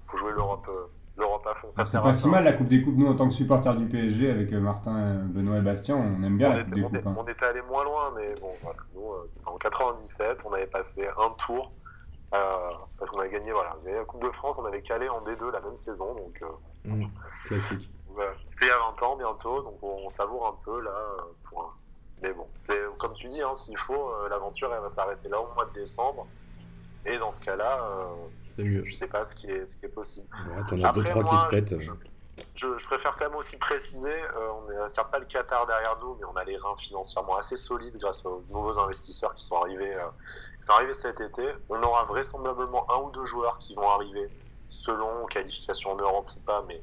faut jouer l'Europe, l'Europe à fond. Ça C'est sert pas si mal la Coupe des Coupes. Nous, en tant que supporters du PSG, avec Martin, Benoît et Bastien, on aime bien On la Coupe était, des on Coupes. est- hein. on était allé moins loin, mais bon, voilà. Nous, c'était en 97, on avait passé un tour. parce qu'on avait gagné, voilà. Mais la Coupe de France, on avait calé en D2 la même saison, donc Mmh, Classique. C'était il y a 20 ans bientôt, donc on, on savoure un peu là. euh, pour Mais bon, c'est comme tu dis, hein, s'il faut, euh, l'aventure elle va s'arrêter là au mois de décembre. Et dans ce cas-là, euh, mieux. je sais pas ce qui est, ce qui est possible. Ouais, T'en as deux, trois qui se pètent. je, je- je préfère quand même aussi préciser, euh, on n'a certes pas le Qatar derrière nous, mais on a les reins financièrement assez solides grâce aux nouveaux investisseurs qui sont arrivés, euh, qui sont arrivés cet été. On aura vraisemblablement un ou deux joueurs qui vont arriver, selon qualification en Europe ou pas, mais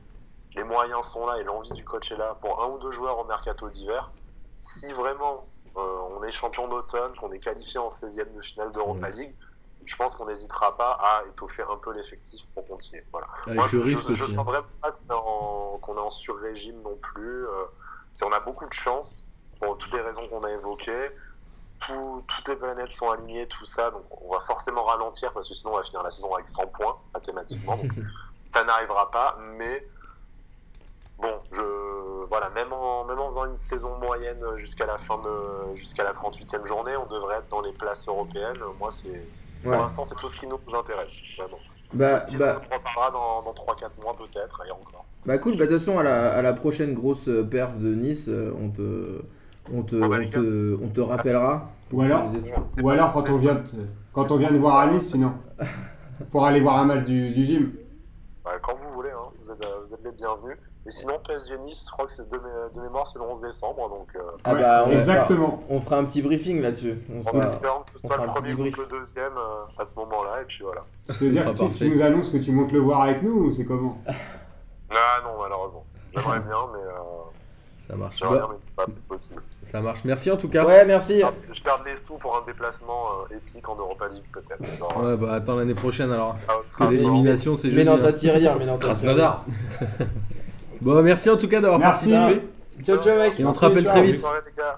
les moyens sont là et l'envie du coach est là pour un ou deux joueurs au mercato d'hiver. Si vraiment euh, on est champion d'automne, qu'on est qualifié en 16e de finale d'Europa League, je pense qu'on n'hésitera pas à étoffer un peu l'effectif pour continuer. Voilà. Avec Moi, je, aussi. sens hein. vraiment pas qu'on est en, sur-régime non plus. Euh, on a beaucoup de chance pour toutes les raisons qu'on a évoquées. Tout- toutes les planètes sont alignées, tout ça. Donc, on va forcément ralentir parce que sinon, on va finir la saison avec 100 points mathématiquement. Donc, ça n'arrivera pas. Mais bon, je voilà, même en, même en faisant une saison moyenne jusqu'à la fin de jusqu'à la 38e journée, on devrait être dans les places européennes. Moi, c'est pour l'instant, c'est tout ce qui nous intéresse. Vraiment. Bah, Si bah, on en reparlera dans, dans 3-4 mois peut-être, et encore. bah cool, bah de toute façon, à la, à la prochaine grosse euh, perf de Nice, euh, on te, on te, Oh, bah, on te, on te rappellera. Ou alors, ou alors quand, on vient de, quand on vient de voir à Nice, sinon. Pour aller voir un match du, du gym. Bah, quand vous voulez, hein, vous, êtes, euh, vous êtes les bienvenus. Et sinon, PSG Nice, je crois que c'est de, mé- de mémoire, c'est le 11 décembre. Donc, euh, Ah Ouais, bah, on exactement. Fera, on fera un petit briefing là-dessus. On en espérant que ce soit le premier brief. le deuxième euh, à ce moment-là. Et puis voilà. C'est-à-dire que tu, nous annonces que tu montes le voir avec nous ou c'est comment? Ah non, malheureusement. J'aimerais bien, mais euh, Ça marche. Bah, mais ça possible. marche. Merci en tout cas. Ouais, merci. Ah, Je garde les sous pour un déplacement euh, épique en Europa League, peut-être. Genre, Ouais, bah attends l'année prochaine alors. Strasbourg. l'élimination c'est Mais jeudi. non, hein. t'as tiré mais non, Krasnodar. Bon, merci en tout cas d'avoir participé. Ciao, ciao, mec. Et on te rappelle très vite.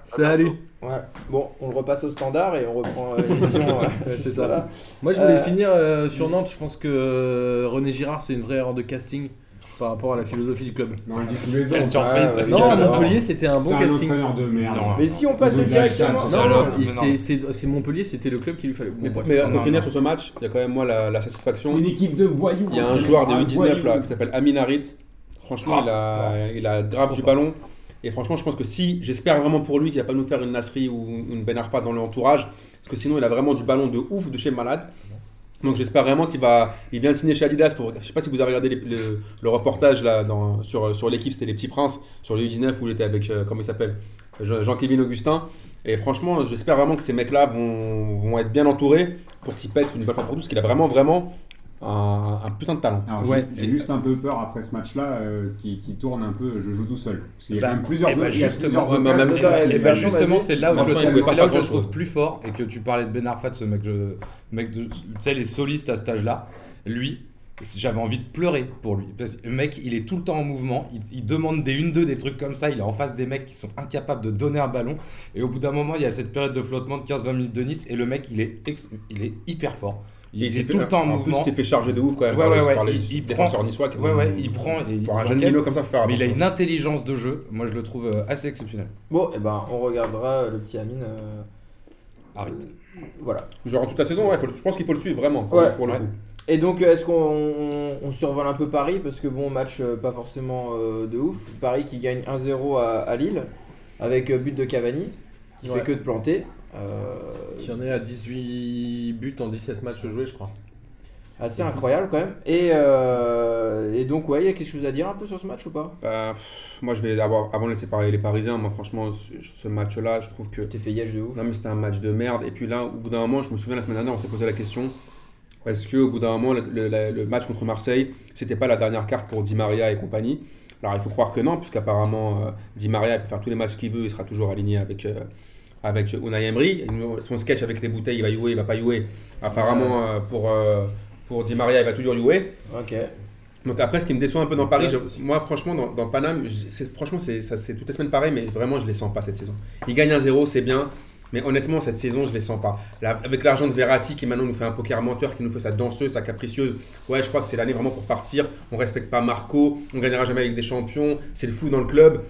Salut. Ouais. Bon, on le repasse au standard et on reprend euh, l'émission. euh, Ouais, c'est ça. là. Moi, je voulais Euh, finir euh, sur Nantes. Je pense que euh, René Girard, c'est une vraie erreur de casting par rapport à la philosophie du club. Non, on dit tous les Quelle ans. surprise. Ouais. Non, à. Montpellier, c'était un bon C'est un casting. entraîneur de merde. Non. Mais si on passe directement. Non, Alors, non, il- mais non. c'est- Montpellier, c'était le club qu'il lui fallait. Bon, bref. Mais non, pour non, finir non. sur ce match, il y a quand même moi la, la satisfaction. Une équipe de voyous. Il y a un entraînée joueur de un U19 voyou. là qui s'appelle Amin Harit. Franchement, Ah, il, a, il a grave du ballon. Et franchement, je pense que si, j'espère vraiment pour lui qu'il va pas nous faire une Nasri ou une Ben Arfa dans l'entourage, parce que sinon il a vraiment du ballon de ouf de chez malade. Donc j'espère vraiment qu'il va, il vient de signer chez Adidas pour, je sais pas si vous avez regardé le, reportage là sur, sur l'équipe, c'était les petits princes sur le U19 où il était avec, euh, comment il s'appelle, Jean- Jean-Kévin Augustin. Et franchement, j'espère vraiment que ces mecs-là vont, vont être bien entourés pour qu'ils pètent une bonne fois pour tous, parce qu'il a vraiment, vraiment un, un putain de talent. Alors, Ouais. j'ai- juste un peu peur après ce match-là euh, qui, qui tourne un peu. Je joue tout seul. Parce qu'il y a Bah, quand même plusieurs. justement, bah, justement, c'est là où je le trouve, c'est là où je trouve plus fort et que tu parlais de Ben Arfa, ce mec, je- mec de, tu sais, les solistes à cet âge-là. Lui, j'avais envie de pleurer pour lui. Parce que le mec, il est tout le temps en mouvement. Il, il demande des 1-2, des trucs comme ça. Il est en face des mecs qui sont incapables de donner un ballon. Et au bout d'un moment, il y a cette période de flottement de 15-20 minutes de Nice. Et le mec, il est, ex- il est hyper fort. Il, Et est tout fait- le temps en plus, mouvement. il s'est fait charger de ouf quand même Ouais, par, ouais, les, ouais, il- il prend- niçois. qui Ouais, ouais, il prend et il Pour un jeune minot comme ça, faut faire Mais il a une intelligence de jeu. Moi, je le trouve euh, assez exceptionnel. Bon, et ben, on regardera le petit Amine. euh, Arrête. Voilà. Genre toute la saison, ouais, faut je pense qu'il faut le suivre vraiment pour, Ouais. pour le Ouais. coup. Et donc, euh, est-ce qu'on on, on survole un peu Paris? Parce que bon, match euh, pas forcément euh, de ouf. Paris qui gagne 1-0 à, à Lille avec euh, but de Cavani, qui Ouais. fait que de planter. Euh, Qui en est à 18 buts en 17 matchs joués, je crois. assez incroyable quand même. Et, euh, et donc, ouais, il y a quelque chose à dire un peu sur ce match ou pas? Bah, pff, moi, je vais avoir, avant de laisser parler les Parisiens, moi, franchement, ce, ce match-là, je trouve que. T'es fait de ouf. Non, mais c'était un match de merde. Et puis là, au bout d'un moment, je me souviens la semaine dernière, on s'est posé la question est-ce qu'au bout d'un moment, le, le- le- le match contre Marseille, c'était pas la dernière carte pour Di Maria et compagnie? Alors, il faut croire que non, puisqu'apparemment, euh, Di Maria peut faire tous les matchs qu'il veut, il sera toujours aligné avec. euh, avec Unai Emery, son sketch avec les bouteilles, il va jouer, il va pas jouer. Apparemment, euh, pour, euh, pour Di Maria, il va toujours jouer. Ok. Donc après, ce qui me déçoit un peu dans Paris, je- moi franchement, dans, dans Paname, franchement, c'est toutes les semaines pareil, mais vraiment, je les sens pas cette saison. Ils gagnent 1-0, c'est bien, mais honnêtement, cette saison, je les sens pas. Avec l'argent de Verratti qui maintenant nous fait un poker menteur, qui nous fait sa danseuse, sa capricieuse, ouais, je crois que c'est l'année vraiment pour partir. On respecte pas Marco, on gagnera jamais avec des champions, c'est le flou dans le club.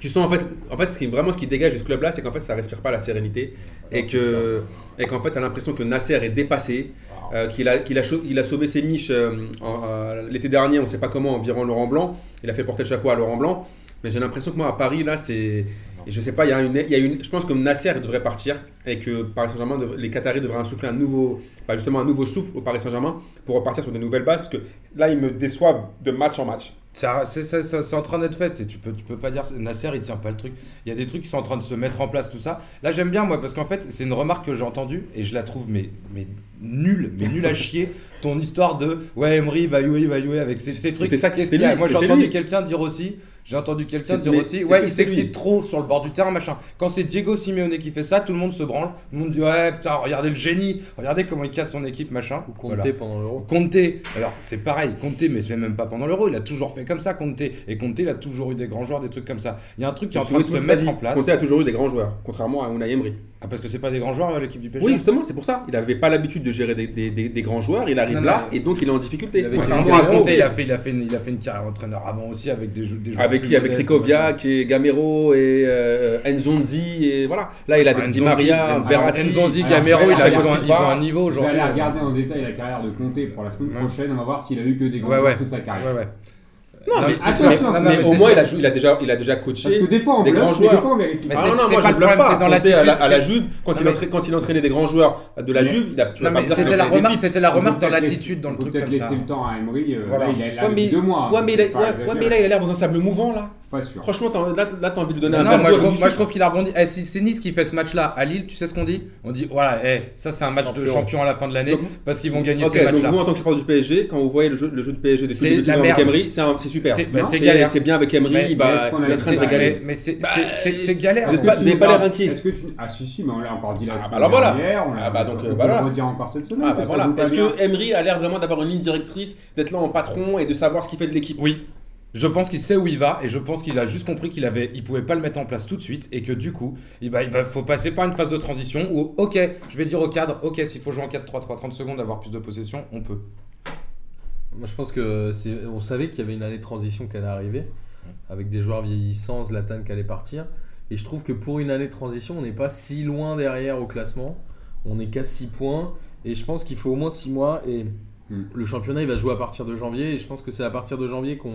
Tu sens en fait, en fait, ce qui vraiment ce qui dégage de ce club-là, c'est qu'en fait, ça respire pas la sérénité et que et qu'en fait, t'as l'impression que Nasser est dépassé, euh, qu'il a, qu'il a, il a sauvé ses miches euh, euh, l'été dernier, on sait pas comment, en virant Laurent Blanc. Il a fait porter le chapeau à Laurent Blanc. Mais j'ai l'impression que moi, à Paris, là, c'est. Je sais pas, il y, a une, il y a une. Je pense que Nasser devrait partir et que Paris Saint-Germain, les Qataris devraient insuffler un nouveau. bah, justement, un nouveau souffle au Paris Saint-Germain pour repartir sur de nouvelles bases. Parce que là, ils me déçoivent de match en match. Ça- C'est ça- ça- c'est en train d'être fait. c'est- Tu peux, tu peux pas dire Nasser il tient pas le truc. Il y a des trucs qui sont en train de se mettre en place, tout ça. Là j'aime bien moi parce qu'en fait c'est une remarque que j'ai entendue et je la trouve mais, mais nulle, mais nulle à chier. Ton histoire de ouais Emery va jouer, va jouer avec ces, ces trucs. C'était ça qui- Qu'est-ce c'était qu'il y a lui, Moi j'ai entendu lui. quelqu'un dire aussi. J'ai entendu quelqu'un C'est- dire mais aussi, ouais, il s'excite trop sur le bord du terrain, machin. Quand c'est Diego Simeone qui fait ça, tout le monde se branle. Tout le monde dit, ouais, putain, regardez le génie, regardez comment il casse son équipe, machin. Ou compter Voilà. pendant l'euro. Conte, alors c'est pareil, Conte, mais c'est même pas pendant l'euro, il a toujours fait comme ça, Conte. Et Conte, il a toujours eu des grands joueurs, des trucs comme ça. Il y a un truc qui est en train de se mettre en place. Conte a toujours eu des grands joueurs, contrairement à Unai Emery. Ah, parce que c'est pas des grands joueurs, euh, l'équipe du PSG Oui, justement, c'est pour ça. Il n'avait pas l'habitude de gérer des, des- des- des grands joueurs. Il arrive Non, là non. et donc il est en difficulté. Il à a fait, il, a fait une, il a fait une carrière d'entraîneur avant aussi avec des, des joueurs. Avec qui Avec Ricoviac et Gamero et euh, Nzonzi et voilà. Là, il a avec Di Nzonzi, Maria, Nzonzi, Verratti. Nzonzi, Gamero, il a- ils, ont, ils un niveau Je vais aujourd'hui. aller regarder en détail la carrière de Conte pour la semaine prochaine. On va voir s'il a eu que des grands joueurs ouais. toute sa carrière. Non, mais, mais c'est- attention, mais- non, non, mais mais au moins, il a, il, a déjà, il a déjà coaché. Parce que des fois, on des grands mais des joueurs. fois, on vérifie Mais pas. Ah c'est- non, non, moi pas je le problème, pas. c'est dans Conte, à la, l'attitude, à la Juve, quand, il entraînait, quand il entraînait des grands joueurs de la Juve, il a, tu pas c'était la remarque, c'était la remarque dans l'attitude, dans le truc peut-être laisser le temps à Emery. euh, il a depuis deux mois. ouais, mais là, il a l'air dans un sable mouvant, là. Pas sûr. Franchement, là, là t'as envie de lui donner Non, un non, moi, je trouve, moi, je trouve qu'il a rebondi. Eh, si c'est Nice qui fait ce match-là à Lille, tu sais ce qu'on dit? On dit voilà, eh, ça c'est un match de Champion. à la fin de l'année parce qu'ils vont gagner Ok, ces donc matchs-là. vous, en tant que supporter du PSG, quand vous voyez le jeu, le jeu du PSG de merde. Emery, c'est un- c'est super. C'est bah, c'est galère. c'est bien avec Emery, Mais- il va mais c'est Bah, galère. Vous n'avez pas as- l'air inquiet Est-ce que tu... Ah si si, mais on l'a encore dit la Ah, semaine bah alors voilà. on l'a Ah, bah donc, on euh, bah redire encore cette semaine. Ah bah Est-ce que Emery a l'air vraiment d'avoir une ligne directrice, d'être là en patron et de savoir ce qu'il fait de l'équipe? Oui. Je pense qu'il sait où il va et je pense qu'il a juste compris qu'il avait, il pouvait pas le mettre en place tout de suite et que du coup, il va, il va, faut passer par une phase de transition où, ok, je vais dire au cadre, ok, s'il faut jouer en 4-3-3, 30 secondes, avoir plus de possession, on peut. Moi, je pense que c'est, on savait qu'il y avait une année de transition qui allait arriver, avec des joueurs vieillissants, Zlatan qui allait partir. Et je trouve que pour une année de transition, on n'est pas si loin derrière au classement. On est qu'à 6 points. Et je pense qu'il faut au moins 6 mois. Et Hmm. le championnat, il va jouer à partir de janvier. Et je pense que c'est à partir de janvier qu'on,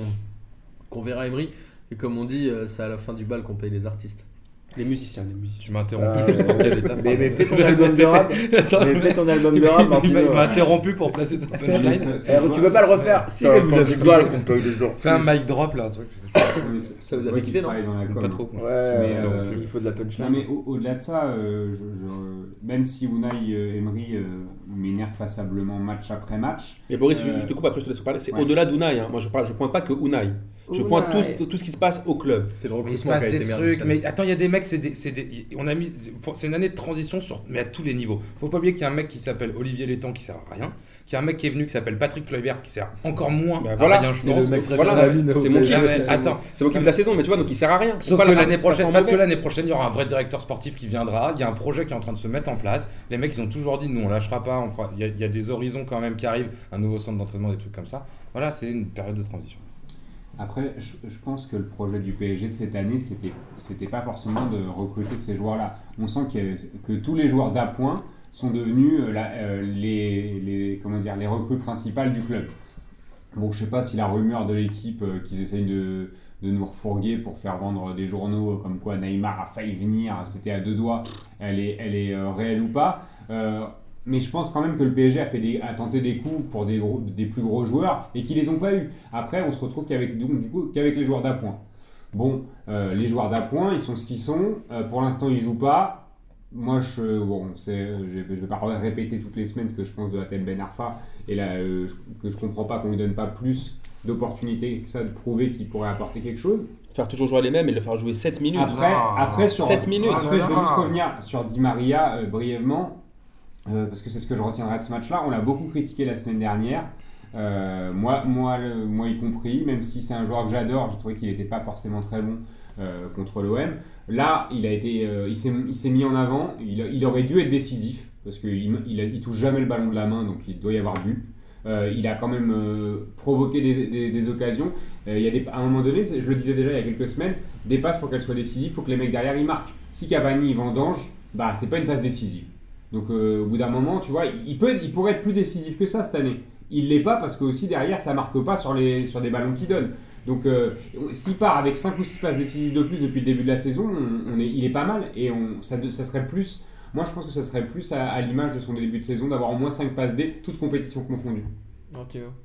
qu'on verra Emery. Et comme on dit, euh, c'est à la fin du bal qu'on paye les artistes. Les musiciens, les musiciens. Tu m'as interrompu Euh, juste pour quel état mais, mais fais ton album de rap. Mais fais ton album de rap, Martino. Il m'a interrompu pour placer sa Mais punchline. Eh, tu veux pas le refaire Si, mais vous avez paye les gens. Fais un mic drop là, un truc. mais ça- vous se a voit fait qu'il kiffer, non travaille dans la com. Pas trop. Ouais, Mais, euh, il faut de la Non punchline. mais au- au-delà de ça, euh, même si Unai euh, Emery m'énerve passablement match après match, Mais Boris, je te coupe après, je te laisse parler. C'est au-delà d'Unai. Hein. Moi, je ne pointe pas que Unai. Je pointe tout, tout ce qui se passe au club. C'est le Mais il se recrutement passe qui a des été trucs, mais attends, il y a des mecs, c'est des, des- on a mis, c'est une année de transition sur, mais à tous les niveaux. Faut pas oublier qu'il y a un mec qui s'appelle Olivier Létang qui sert à rien, qu'il y a un mec qui est venu qui s'appelle Patrick Kluivert qui sert encore moins Bah à voilà, rien, je pense. Voilà, c'est mon PSG. kiff. c'est- attends. mon- C'est moi qui de la saison, mais tu vois, donc il sert à rien. Sauf que l'année prochaine, parce que l'année prochaine, il y aura un vrai directeur sportif qui viendra. Il y a un projet qui est en train de se mettre en place. Les mecs, ils ont toujours dit, nous, on lâchera pas. il y a des horizons quand même qui arrivent, un nouveau centre d'entraînement, des trucs comme ça. Voilà, c'est une période de transition. Après, je, pense que le projet du PSG cette année, c'était, c'était pas forcément de recruter ces joueurs-là. On sent que, tous les joueurs d'appoint sont devenus euh, euh, les, comment dire, les recrues principales du club. Bon, je sais pas si la rumeur de l'équipe euh, qu'ils essayent de, nous refourguer pour faire vendre des journaux comme quoi Neymar a failli venir, c'était à deux doigts, elle est, elle est réelle ou pas. Euh, mais je pense quand même que le PSG a, fait des, a tenté des coups pour des, gros- des plus gros joueurs et qu'ils les ont pas eu. Après, on se retrouve qu'avec donc, du coup, qu'avec les joueurs d'appoint. Bon, euh, les joueurs d'appoint, ils sont ce qu'ils sont. Euh, pour l'instant, ils jouent pas. Moi, je bon, c'est, je, je vais pas répéter toutes les semaines ce que je pense de Atem Ben Arfa et là, euh, je- que je comprends pas qu'on lui donne pas plus d'opportunités que ça de prouver qu'il pourrait apporter quelque chose. Faire toujours jouer les mêmes et le faire jouer 7 minutes. Après, après sur Sept minutes. Après, je vais juste revenir sur Di Maria euh, brièvement, euh, parce que c'est ce que je retiendrai de ce match-là. On l'a beaucoup critiqué la semaine dernière. Euh, moi, moi, moi y compris, même si c'est un joueur que j'adore, j'ai trouvé qu'il n'était pas forcément très bon euh, contre l'OM. Là, il a il s'est mis en avant. Il, aurait dû être décisif parce qu'il il touche jamais le ballon de la main, donc il doit y avoir but. Il a quand même provoqué des, occasions. Il y a des, à un moment donné, je le disais déjà il y a quelques semaines, des passes pour qu'elles soient décisives, il faut que les mecs derrière ils marquent. Si Cavani il vendange, bah c'est pas une passe décisive. Donc euh, au bout d'un moment, tu vois, il, peut, être- il pourrait être plus décisif que ça cette année. Il l'est pas parce que aussi derrière ça marque pas sur, les, sur des ballons qu'il donne. Donc euh, s'il part avec 5 ou 6 passes décisives de plus depuis le début de la saison, on, on est, il est pas mal et on, ça, ça serait plus. Moi je pense que ça serait plus à, à l'image de son début de saison d'avoir au moins 5 passes D, toutes compétitions confondues.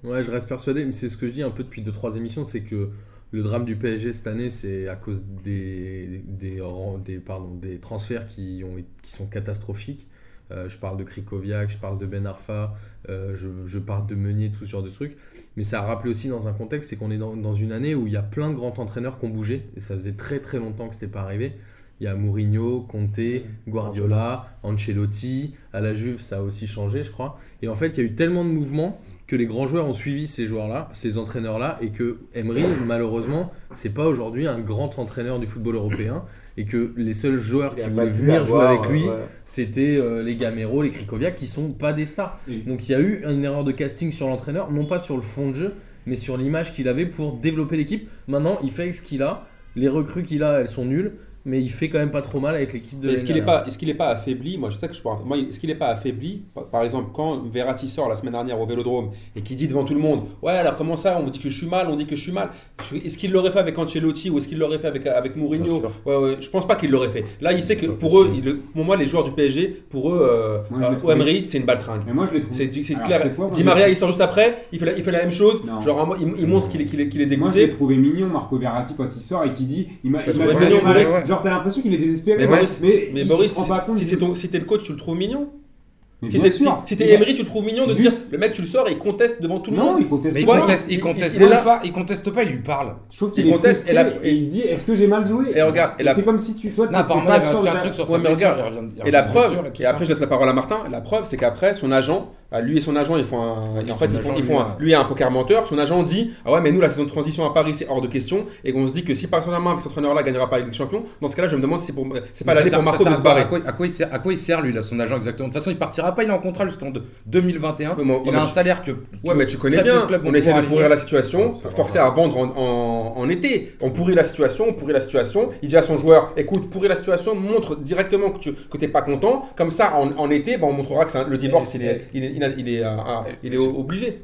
Ouais, je reste persuadé, mais c'est ce que je dis un peu depuis 2-3 émissions, c'est que le drame du PSG cette année, c'est à cause des, des, des, pardon, des transferts qui, ont, qui sont catastrophiques. Euh, je parle de Krikoviak, je parle de Ben Arfa, euh, je, parle de Meunier, tout ce genre de trucs. Mais ça a rappelé aussi dans un contexte, c'est qu'on est dans, dans une année où il y a plein de grands entraîneurs qui ont bougé, et ça faisait très très longtemps que ce n'était pas arrivé. Il y a Mourinho, Conte, Guardiola, Ancelotti. À la Juve, ça a aussi changé, je crois. Et en fait, il y a eu tellement de mouvements que les grands joueurs ont suivi ces joueurs-là, ces entraîneurs-là, et que Emery, malheureusement, c'est pas aujourd'hui un grand entraîneur du football européen, et que les seuls joueurs qui voulaient venir jouer avec lui, c'était euh, les Gamero, les Krikoviak, qui sont pas des stars. Donc il y a eu une erreur de casting sur l'entraîneur, non pas sur le fond de jeu, mais sur l'image qu'il avait pour développer l'équipe. Maintenant, il fait avec ce qu'il a. Les recrues qu'il a, elles sont nulles. Mais il fait quand même pas trop mal avec l'équipe de Est-ce qu'il n'est pas, est pas affaibli? Moi, je sais que je pense. Moi, est-ce qu'il n'est pas affaibli? Par- exemple, quand Verratti sort la semaine dernière au Vélodrome et qui dit devant tout le monde, ouais, alors comment ça? On vous dit que je suis mal, on dit que je suis mal. Est-ce qu'il l'aurait fait avec Ancelotti ou est-ce qu'il l'aurait fait avec avec Mourinho? Ouais, ouais, je pense pas qu'il l'aurait fait. Là, il sait que pour eux, il- pour moi, les joueurs du PSG, pour eux, euh, Moi, euh, c'est une baltringue. Mais moi, je l'ai trouvé. C'est clair. quoi, moi, Di Maria, il sort juste après, il fait la, il fait la même chose. Non. Genre, il, il montre qu'il est, qu'il est, qu'il est Moi, je l'ai dégoûté. trouvé mignon, Marco Verratti, quand il sort et qui dit il m'a Genre, t'as l'impression qu'il est désespéré. Mais Boris, mais, mais il- Boris, il se rend pas compte si du- si t'es le coach, tu le trouves mignon Mais Si bien t'es sûr. si t'es a- Emery, tu le trouves mignon de Juste- dire le mec, tu le sors et il conteste devant tout le Non, monde. il conteste Mais il pas. conteste, il il- conteste il est là. pas, il conteste pas, il lui parle. Je trouve Il qu'il est conteste, et frustré la- et il se dit est-ce que j'ai mal joué? Et regarde, et Et la- c'est comme si tu toi Non, t'es apparemment, pas il avait sûr un ta- truc sur Ouais, sa mais blessure. regarde, il revient- il Et la preuve, tout et ça. après je laisse la parole à Martin, la preuve c'est qu'après son agent, lui et son agent ils font un, en fait ils font, ils lui, un- lui est un poker menteur, son agent dit ah ouais mais nous la saison de transition à Paris c'est hors de question et qu'on se dit que si Paris Saint-Germain avec cet entraîneur là gagnera pas la Ligue des Champions, dans ce cas-là je me demande si c'est pour c'est pas l'année pour Marco de se barrer. À quoi, à quoi il sert, à quoi il sert lui là, son agent exactement? De toute façon, il partira pas, il est en contrat jusqu'en de- 2021. Ouais, mais- il a un tu- salaire que. Ouais, mais tu connais bien. On essaie de pourrir la situation pour forcer à vendre en, été. On pourrit la situation, on pourrit la situation. Il dit à son joueur écoute, pourris la situation, montre directement que tu t'es pas content. Comme ça, en, été, ben, on montrera que le divorce, il est, il est, il a- il est, euh, un- il est obligé.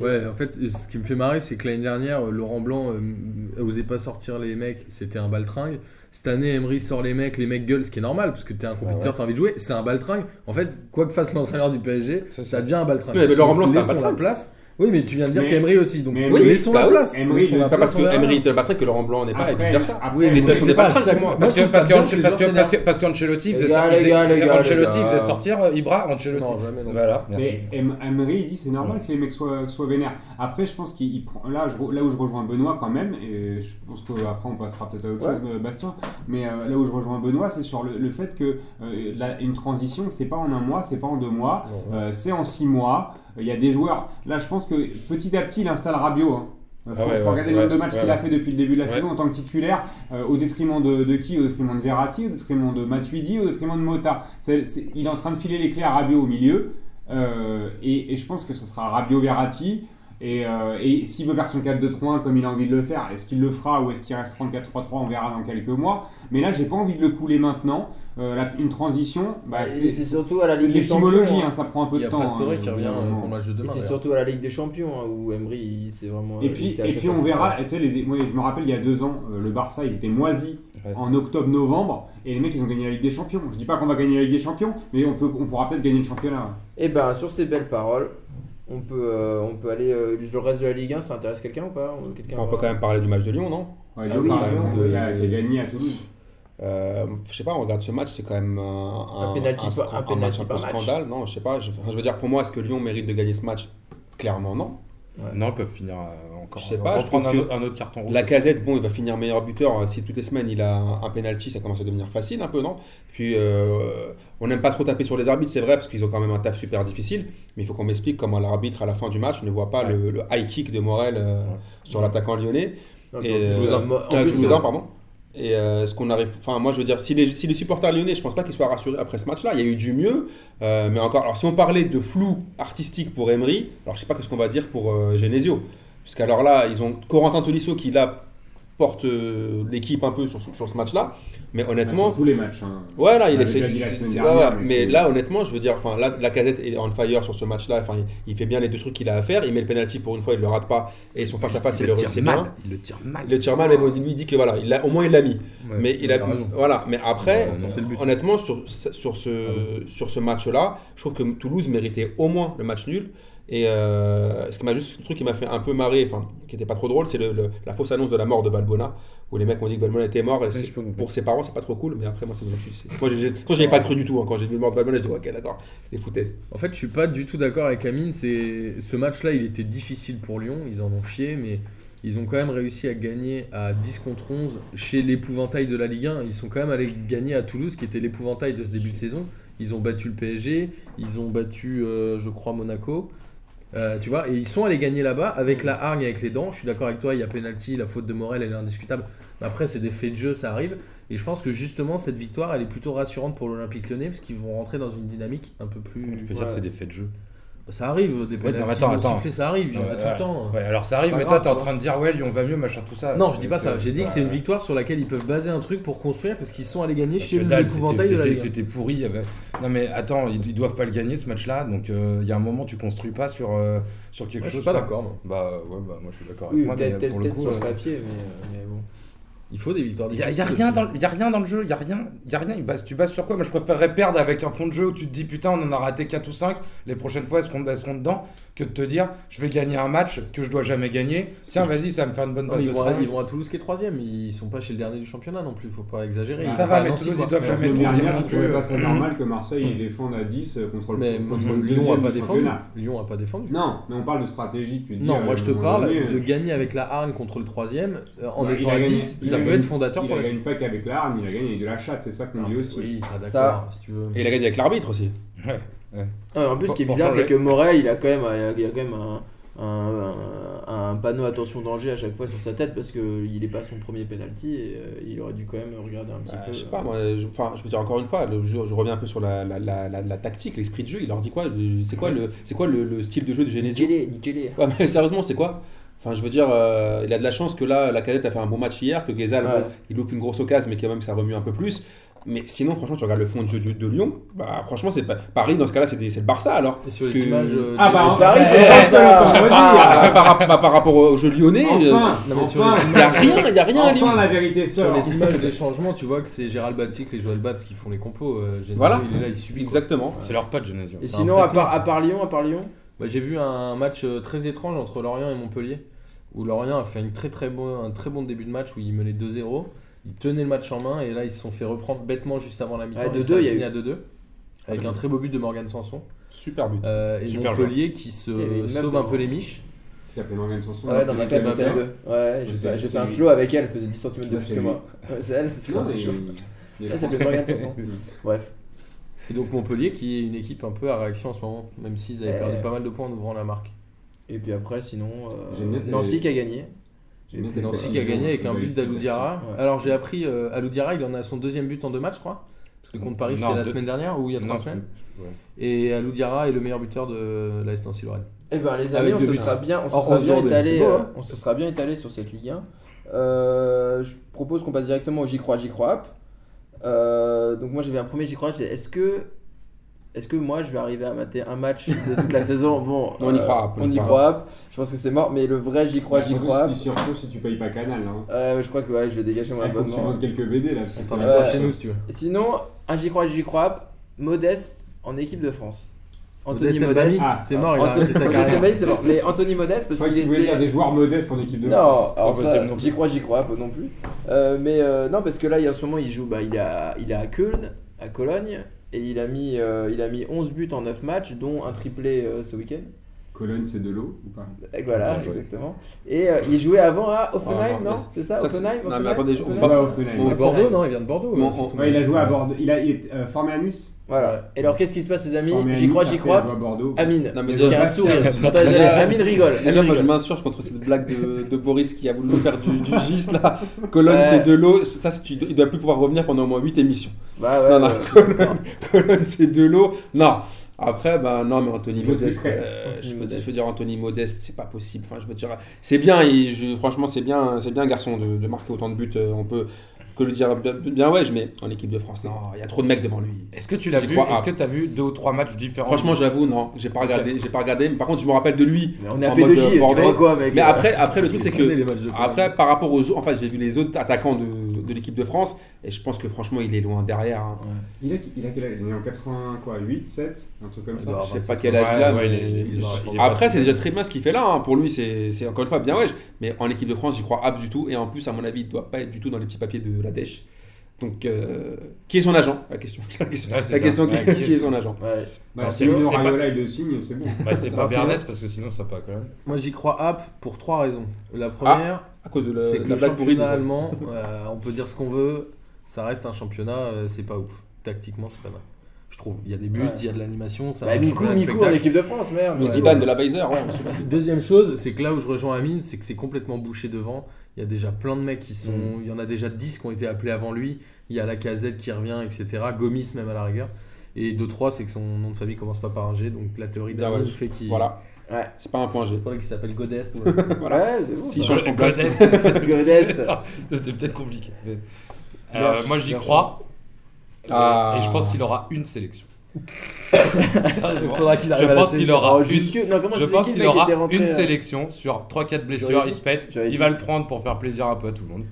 Ouais, en fait, ce qui me fait marrer, c'est que l'année dernière, euh, Laurent Blanc euh, osait pas sortir les mecs, c'était un baltringue. Cette année, Emery sort les mecs, les mecs gueulent, ce qui est normal, parce que t'es un compétiteur, t'as envie de jouer, c'est un baltringue. En fait, quoi que fasse l'entraîneur du PSG, C'est ça ça. devient un baltringue. Mais Laurent Blanc, c'est un laissons la baltringue. place. Oui, mais tu viens de dire Mais- qu'Emery aussi, donc mais oui, Emery- laissons bah la oui, place. Emery, C'est pas parce que. Emery était battre que Laurent Blanc n'est pas et vice versa. Oui, mais ça c'est pas moi. Parce que parce que parce qu'Ancelotti faisait sortir faisait euh, Ibra Ancelotti. Voilà. Mais Em- Emery il dit c'est normal que les mecs soient, soient vénères. Après je pense qu'il il prend là, je re- là où je rejoins Benoît quand même et je pense qu'après on passera peut-être à autre Ouais. chose euh, Bastien. Mais euh, là où je rejoins Benoît c'est sur le, le fait que euh, la- une transition c'est pas en un mois, c'est pas en deux mois, euh, c'est en six mois. Il y a des joueurs. Là je pense que petit à petit il installe Rabiot. hein. Euh, Faut, Ah ouais, faut ouais, regarder le nombre de matchs qu'il a fait depuis le début de la saison en tant que titulaire, euh, au détriment de, de qui? Au détriment de Verratti, au détriment de Matuidi, au détriment de Mota. Il est en train de filer les clés à Rabiot au milieu. euh, et, et je pense que ce sera Rabiot Verratti. Et, euh, et s'il veut faire son 4-2-3-1 comme il a envie de le faire, est-ce qu'il le fera ou est-ce qu'il restera en 4-3-3 On verra dans quelques mois. Mais là, j'ai pas envie de le couler maintenant. Euh, la- une transition, bah, c'est surtout à la de Ligue des Champions. l'étymologie, hein. hein, ça prend un peu Il y de a temps. Pastore hein, qui revient euh, pour le match de demain. c'est surtout à la Ligue des Champions hein, où Emery, c'est vraiment. Et il puis, et puis on verra, les, moi je me rappelle il y a deux ans, euh, le Barça ils étaient moisis Ouais. en octobre-novembre et les mecs ils ont gagné la Ligue des Champions. Je dis pas qu'on va gagner la Ligue des Champions, mais on, peut, on pourra peut-être gagner le championnat. Et ben sur ces belles paroles, on peut, euh, on peut aller. euh, le reste de la Ligue 1, ça intéresse quelqu'un ou pas? Quelqu'un On va- peut quand même parler du match de Lyon, non? Ouais, Ah Lyon, oui, par Lyon, exemple, oui, qui a, qui gagné à Toulouse. Euh, je sais pas, on regarde ce match, c'est quand même un, Un penalty un, par- un un penalty match un peu par match. scandale. Non, je sais pas. Je, enfin, je veux dire, pour moi, est-ce que Lyon mérite de gagner ce match? Clairement, non. Non, ils peuvent finir euh, encore. Je sais pas, je reprendre un, trouve autre- un autre carton rouge. La casette, bon, il va finir meilleur buteur. Si toutes les semaines il a un, un penalty, ça commence à devenir facile un peu, non? Puis euh, on n'aime pas trop taper sur les arbitres, c'est vrai, parce qu'ils ont quand même un taf super difficile. Mais il faut qu'on m'explique comment l'arbitre, à la fin du match, ne voit pas Ouais. le, le high kick de Morel euh, Ouais. sur l'attaquant lyonnais. Non, Et, en plus, euh, Toulousain. En euh, plus, Toulousain, euh, pardon? Et euh, ce qu'on arrive, enfin moi je veux dire, si les, si les supporters lyonnais, je pense pas qu'ils soient rassurés après ce match-là. Il y a eu du mieux, euh, mais encore. Alors si on parlait de flou artistique pour Emery, alors je sais pas ce qu'on va dire pour euh, Genesio, puisqu'alors là ils ont Corentin Tolisso qui là porte euh, l'équipe un peu sur, sur ce match-là, mais honnêtement, Sur tous les matchs. hein. Ouais, là, On il dernière, ouais, ouais, mais là, honnêtement, je veux dire, enfin, là, la casette est on fire sur ce match-là. Enfin, il, il fait bien les deux trucs qu'il a à faire. Il met le penalty pour une fois, il le rate pas. Et son face à face, il, le réussit mal. bien. Il le tire mal. Il le tire mal, mais bon, lui il dit que voilà, il a, au moins il l'a mis. Ouais, mais il a, raison. voilà. Mais après, non, honnêtement, sur ce- sur ce sur ce match-là, je trouve que Toulouse méritait au moins le match nul. Et euh, ce qui m'a juste le truc qui m'a fait un peu marrer, enfin, qui était pas trop drôle, c'est le- le- la fausse annonce de la mort de Balbona, où les mecs ont dit que Balbona était mort. Et je pour ses parents, c'est pas trop cool, mais après, moi, c'est Moi, j'ai- pas cru du tout. hein. Quand j'ai vu le mort de Balbona, j'ai dit, ok, d'accord, c'est des foutaises. En fait, je suis pas du tout d'accord avec Amine. C'est ce match-là, il était difficile pour Lyon. Ils en ont chié, mais ils ont quand même réussi à gagner à 10 contre 11 chez l'épouvantail de la Ligue 1. Ils sont quand même allés gagner à Toulouse, qui était l'épouvantail de ce début de saison. Ils ont battu le PSG, ils ont battu, euh, je crois, Monaco. Euh, tu vois, et ils sont allés gagner là-bas avec la hargne, avec les dents. Je suis d'accord avec toi, il y a penalty, la faute de Morel, elle est indiscutable. Mais après, c'est des faits de jeu, ça arrive. Et je pense que justement, cette victoire, elle est plutôt rassurante pour l'Olympique lyonnais, parce qu'ils vont rentrer dans une dynamique un peu plus. Je peux dire que c'est des faits de jeu. Ça arrive, des Ouais, pénaltys non, mais attends, attends. sifflés, ça arrive, il y en a Ouais, tout le temps. Ouais, alors ça arrive, mais grave, toi, t'es en train de dire, ouais, Lyon va mieux, machin, tout ça. Non, je dis pas ça. Donc, J'ai dit que c'est une victoire sur laquelle ils peuvent baser un truc pour construire parce qu'ils sont allés gagner chez c'était- de la c'était- Ligue. C'était pourri. il y avait- Non, mais attends, ils, ils doivent pas le gagner ce match-là. Donc euh, il y a un moment, tu construis pas sur, euh, sur quelque Moi, je chose. suis pas d'accord. non. Bah ouais, bah moi je suis d'accord avec Oui, moi. mais peut-être le sur le euh, papier, euh, mais bon. Il faut des victoires Il y, a- y a rien dans, le- y a rien dans le jeu, il y a rien, y a rien. Base- tu bases sur quoi? Moi je préférerais perdre avec un fond de jeu où tu te dis putain on en a raté 4 ou 5, les prochaines fois elles seront, elles seront dedans, que de te dire je vais gagner un match que je dois jamais gagner. Tiens vas-y ça va me faire une bonne mais de ils, vont ils vont à Toulouse qui est troisième, ils sont pas chez le dernier du championnat non plus, faut pas exagérer. Ça va, mais Toulouse, quoi. ils doivent jamais être troisième non tu plus, trouvais euh. pas ça normal que Marseille ils défendent à 10 contre le, Mais contre le Lyon a pas du défendu. championnat. Lyon a pas défendu. Non, mais on parle de stratégie. Tu dis, Non, euh, moi je te moment parle de euh, gagner avec la Harne contre le troisième euh, en il étant à gagné- 10, il ça peut être fondateur Il pour a la gagné suite. pas qu'avec la hargne, il a gagné avec de la chatte, c'est ça qu'on dit aussi. Oui, ça Ça- d'accord, si tu veux. Et il a gagné avec l'arbitre aussi. Ah, en plus, ce qui est bizarre, c'est que Morel, il a quand même, il a quand même un, un, un- un panneau attention danger à chaque fois sur sa tête parce qu'il n'est pas son premier penalty et euh, il aurait dû quand même regarder un petit Bah, peu. je sais pas, moi, je, enfin, je veux dire encore une fois, le jeu- je reviens un peu sur la, la, la, la- la tactique, l'esprit de jeu. Il leur dit quoi C'est quoi, le, c'est quoi le, le style de jeu de Genesio Nickelé, nickelé. Ouais, mais sérieusement, c'est quoi? Enfin, je veux dire, euh, il a de la chance que là, la cadette a fait un bon match hier, que Gezal, Ouais. bon, il loupe une grosse occasion, mais quand même, ça remue un peu plus. Mais sinon, franchement, tu regardes le fond de jeu de, de Lyon, bah, franchement, c'est pas Paris, dans ce cas-là, c'est des- le Barça alors. Et sur les que- images. euh, Ah bah, Paris, c'est pas ça. t'en redis, Ah, euh, par, rapport- par rapport au jeu lyonnais, euh, Enfin, non, sur enfin, il n'y a rien, il y a rien à Lyon. enfin la vérité Sur sort. les images des changements, tu vois que c'est Gérald Batic et Joël Batz qui font les compos. euh, Genesio, Voilà. il est là, il subit. Exactement. C'est leur pote Genesio. Et sinon, à part, à part Lyon, à part Lyon, Bah, J'ai vu un match très étrange entre Lorient et Montpellier, où Lorient a fait une très, très bon, un très bon début de match où ils menaient 2-0. Ils tenaient le match en main et là ils se sont fait reprendre bêtement juste avant la mi-temps. Ouais, et 2-2, ça a il y a fini eu. à 2-2. Avec un très beau but de Morgan Sanson. Super but. Euh, et Super Montpellier qui se sauve un peu les miches. Qui s'appelait Morgan Sanson. ouais, dans sœur. deux. Ouais, j'ai fait, un slow avec elle, elle faisait 10 cm de plus que moi. C'est elle Non, Putain, c'est chaud. Ah, français. fait Morgan Sanson. Bref. Et donc Montpellier qui est une équipe un peu à réaction en ce moment, même s'ils avaient Euh. perdu pas mal de points en ouvrant la marque. Et puis après, sinon, euh, Nancy qui a gagné. Nancy qui a gagné avec un but footballistiques d'Alou Diarra. Ouais. Alors j'ai appris, euh, Alou Diarra il en a son deuxième but en deux matchs, je crois. Parce que contre Paris c'était la semaine dernière ou il y a trois Non, semaines. ouais. Et Alou Diarra est le meilleur buteur de l'AS Nancy Lorraine. Eh ben les Avec amis, on se buts. sera bien, on se sera 11 bien étalé, c'est beau, hein. on se sera bien étalé sur cette Ligue 1. Euh, je propose qu'on passe directement au J'y crois, J'y crois app. Euh, donc moi j'avais un premier J'y crois, c'est est-ce que est-ce que moi je vais arriver à mater un match de toute la saison Bon, On y euh, croit, On y croit. Je pense que c'est mort, mais le vrai J'y crois, Ouais, J'y crois. si- Surtout si tu payes pas Canal. hein. Euh, je crois que ouais, je vais dégager mon Il faut que tu abonnement. quelques BD là. parce que On t'invitera Ouais. chez nous si tu veux. Sinon, un J'y crois, J'y crois modeste en équipe de France. Anthony Modeste Ah, c'est mort, il a arrêté sa carrière. c'est mort. Mais Anthony Modeste parce que qu'il tu voulais était dire des joueurs modestes en équipe de Non, France. alors ça, possible non j'y crois, j'y crois pas non plus. Euh, mais euh, non, parce que là, il y a en ce moment, il joue, bah, il est à, il est à Köln, à Cologne, et il a mis, euh, il a mis 11 buts en 9 matchs, dont un triplé euh, ce week-end. Cologne, c'est de l'eau ou pas? Et voilà, Bien joué. exactement. Et euh, il jouait avant à Offenheim, Ah, non, C'est ça, ça, Offenheim non, mais attendez, on Offenheim va- Pas Offenheim. on- De Bordeaux, non Il vient de Bordeaux. Bon, on-. Ouais, il a joué à Bordeaux. Il a été euh, formé à Nice? Voilà. Et alors, qu'est-ce qui se passe, les amis? À J'y crois, j'y crois. à Bordeaux. Amine, Non, mais déjà- Amine rigole. Déjà, Amine moi je m'insurge contre cette blague de, de Boris qui a voulu nous faire du, du gis là. Cologne, Ouais. c'est de l'eau. Ça, il doit plus pouvoir revenir pendant au moins 8 émissions. Bah ouais, Non, non, ouais. Cologne, c'est de l'eau. Non. Après, ben non, mais Anthony Je Modeste. euh, Anthony je, veux, Modeste. je veux dire, Anthony Modeste, c'est pas possible. Enfin, je veux dire, c'est bien. il- je- franchement, c'est bien, c'est bien, garçon, de, de marquer autant de buts. euh, On peut que le dire bien, bien ouais, mais en équipe de France, non, il y a trop de mecs devant lui. Est-ce que tu l'as vu crois, Est-ce ah. que tu as vu deux ou trois matchs différents? Franchement, j'avoue, non, j'ai pas regardé, j'ai pas regardé. Mais par contre, je me rappelle de lui. Mais on est à P2J, euh, quoi, mec Mais euh, après, après le truc, c'est que Après, par rapport aux autres, enfin, j'ai vu les autres attaquants de, de l'équipe de France, et je pense que franchement, il est loin derrière. hein. Il a, il a quel âge? Il est en 80, quoi 8, 7 Un truc comme ça Je sais 27, pas quel ouais, âge il a, ouais, mais il est- il est- il est après, c'est déjà très bien ce qu'il fait là. hein. Pour lui, c'est c'est encore une fois bien ouais. Mais en équipe de France, j'y crois pas du tout. Et en plus, à mon avis, il doit pas être du tout dans les petits papiers de la dèche. Donc, euh, qui est son agent? La question. La question, Ouais, c'est la ça. question Ouais, qui, est son agent Ouais. Bah, si c'est- il le signe, c'est bon. Bah, c'est pas. Bernès parce que sinon ça pas quand même. Moi j'y crois app pour trois raisons. La première, À cause de la, c'est de que la le blague pourrie. de- championnat allemand, euh, on peut dire ce qu'on veut, ça reste un championnat, euh, c'est pas ouf. Tactiquement, c'est pas mal. Je trouve. Il y a des buts, Ouais. il y a de l'animation, ça Bah, Mikou, Mikou en équipe de France, merde. Mais Ouais. Zidane de la Weiser, ouais. Deuxième chose, c'est que là où je rejoins Amine, c'est que c'est complètement bouché devant. Il y a déjà plein de mecs qui sont. Mm. Il y en a déjà 10 qui ont été appelés avant lui. Il y a la casette qui revient, etc. Gomis même à la rigueur. Et de 3, c'est que son nom de famille commence pas par un G, donc la théorie Ah d'Amine ouais. fait qu'il. Voilà. Ouais. C'est pas un point G. Il faudrait qu'il s'appelle Godest. ou- Voilà. Ouais, c'est bon. Si change ton place. Godest. Godest. Ça, C'était peut-être compliqué. mais- Euh, moi j'y crois. Ah. Et je pense qu'il aura une sélection. Il Sérieusement. faudra qu'il Je arrive à la pense qu'il aura Alors, une jusque- non, comment Je pense qui, qu'il aura rentré, une euh, sélection sur 3-4 blessures, il se pète, il va le prendre pour faire plaisir un peu à tout le monde.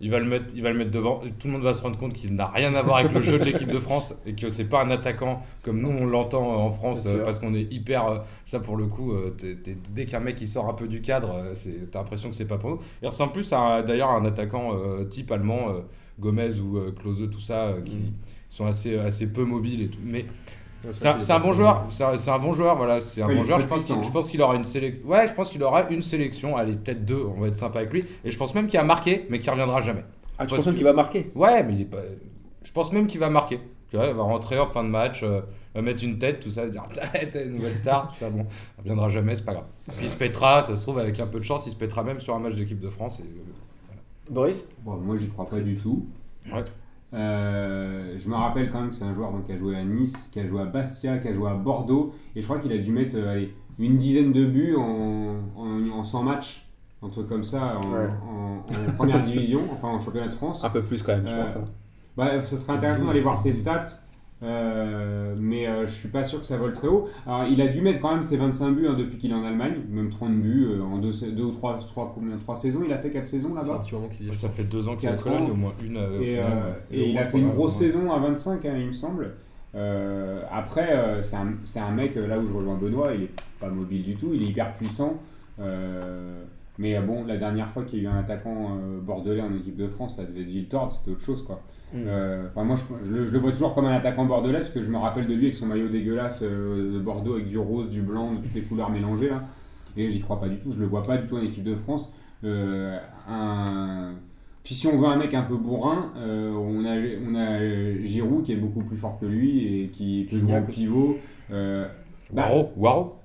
Il va le mettre, il va le mettre devant. Tout le monde va se rendre compte qu'il n'a rien à voir avec le jeu de l'équipe de France et que c'est pas un attaquant comme nous on l'entend euh, en France euh, parce qu'on est hyper. euh, ça pour le coup, euh, t'es- t'es- dès qu'un mec il sort un peu du cadre, c'est- t'as l'impression que c'est pas pour nous. Il ressemble plus à d'ailleurs à un attaquant type allemand, Gomez ou Klose, tout ça, qui sont assez, assez peu mobiles et tout. Mais c'est un, c'est un bon joueur, c'est un, c'est un bon joueur, voilà, c'est un Ouais, bon joueur. très Je pense qu'il puissant, je pense qu'il aura une sélection. Ouais, je pense qu'il aura une sélection, allez, peut-être deux, on va être sympa avec lui. Et je pense même qu'il a marqué, mais qu'il reviendra jamais. Ah, tu penses qu'il va marquer? Ouais, mais il est pas. Je pense même qu'il va marquer. Tu vois, il va rentrer en fin de match, euh, va mettre une tête, tout ça, dire t'es une nouvelle star, tout ça. Bon, il reviendra jamais, c'est pas grave. Puis il se pètera, ça se trouve, avec un peu de chance, il se pètera même sur un match d'équipe de France. Et... euh, Boris? Bon, moi, j'y crois pas du tout. Ouais. Euh, je me rappelle quand même que c'est un joueur donc, qui a joué à Nice, qui a joué à Bastia, qui a joué à Bordeaux. Et je crois qu'il a dû mettre euh, allez, une dizaine de buts en, en, en 100 matchs. Un truc comme ça en, Ouais. en- en première division, enfin en championnat de France. Un peu plus quand même, je Euh, pense. hein. Bah, ça serait intéressant d'aller voir ses stats, euh, mais euh, je suis pas sûr que ça vole très haut. Alors, il a dû mettre quand même ses 25 buts hein, depuis qu'il est en Allemagne, même 30 buts euh, en deux, sa- deux ou trois, trois, combien, trois saisons. Il a fait 4 saisons là-bas. Ça fait deux ans qu'il est Cologne, ans. au moins une. euh, Et, euh, et et il a fait une grosse ouais. saison à 25, hein, il me semble. Euh, après, euh, c'est un, mec, là où je rejoins Benoît, il est pas mobile du tout, il est hyper puissant. Euh, mais bon, la dernière fois qu'il y a eu un attaquant euh, bordelais en équipe de France, ça devait être Viltord, c'était autre chose quoi. Mm. Euh, Enfin, moi, je, je le, je le vois toujours comme un attaquant bordelais parce que je me rappelle de lui avec son maillot dégueulasse euh, de Bordeaux avec du rose, du blanc, de toutes les couleurs mélangées là. Et j'y crois pas du tout, je le vois pas du tout en équipe de France. Euh, un... Puis si on veut un mec un peu bourrin, euh, on a, on a Giroud qui est beaucoup plus fort que lui et qui peut jouer aussi. pivot. Euh, bah, Waro, Waro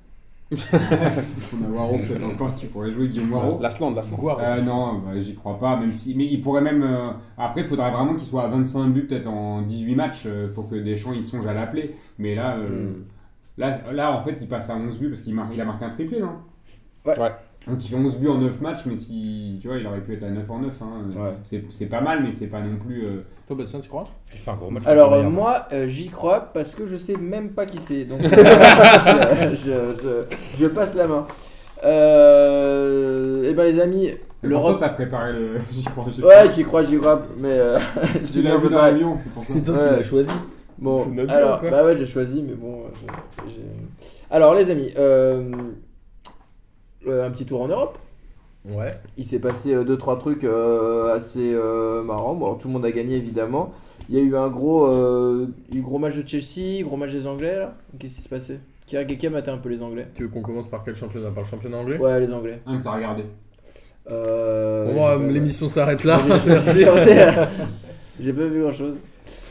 on a Waro peut-être encore qui pourrait jouer Guillaume Waro. L'Asland, l'Asland. Euh, non, bah, j'y crois pas, même si. Mais il pourrait même. euh, Après, il faudrait vraiment qu'il soit à 25 buts, peut-être en 18 matchs, euh, pour que Deschamps il songe à l'appeler. Mais là, euh, Mm. là, là, en fait, il passe à 11 buts parce qu'il mar- il a marqué un triplé, non? Ouais. Ouais. Donc il fait 11 buts en 9 matchs, mais si. Tu vois, il aurait pu être à 9 en 9. Hein. Ouais. C'est c'est pas mal, mais c'est pas non plus. euh, Toi, Bastien, tu crois? Il fait un gros match. Alors euh, moi euh, j'y crois parce que je sais même pas qui c'est donc je, je- je- je passe la main. Euh, et ben les amis, Et l'Europe. t'as préparé le. J'y crois, j'y Ouais j'y crois j'y crois mais euh, Tu l'as vu dans l'avion, c'est toi qui l'as choisi. Bon alors bah ouais j'ai choisi mais bon euh, j'ai- alors les amis euh, un petit tour en Europe. Ouais. Il s'est passé 2-3 trucs euh, assez euh, marrants. Bon, tout le monde a gagné évidemment. Il y a eu un gros, euh, il y a eu gros match de Chelsea, gros match des Anglais là. Qu'est-ce qui s'est passé? Qui a, qui a maté un peu les Anglais Tu veux qu'on commence par quel championnat? Par le championnat anglais? Ouais, les Anglais. Un que t'as regardé. Euh, Bon, l'émission s'arrête là. J'ai- j'ai- pas vu grand chose.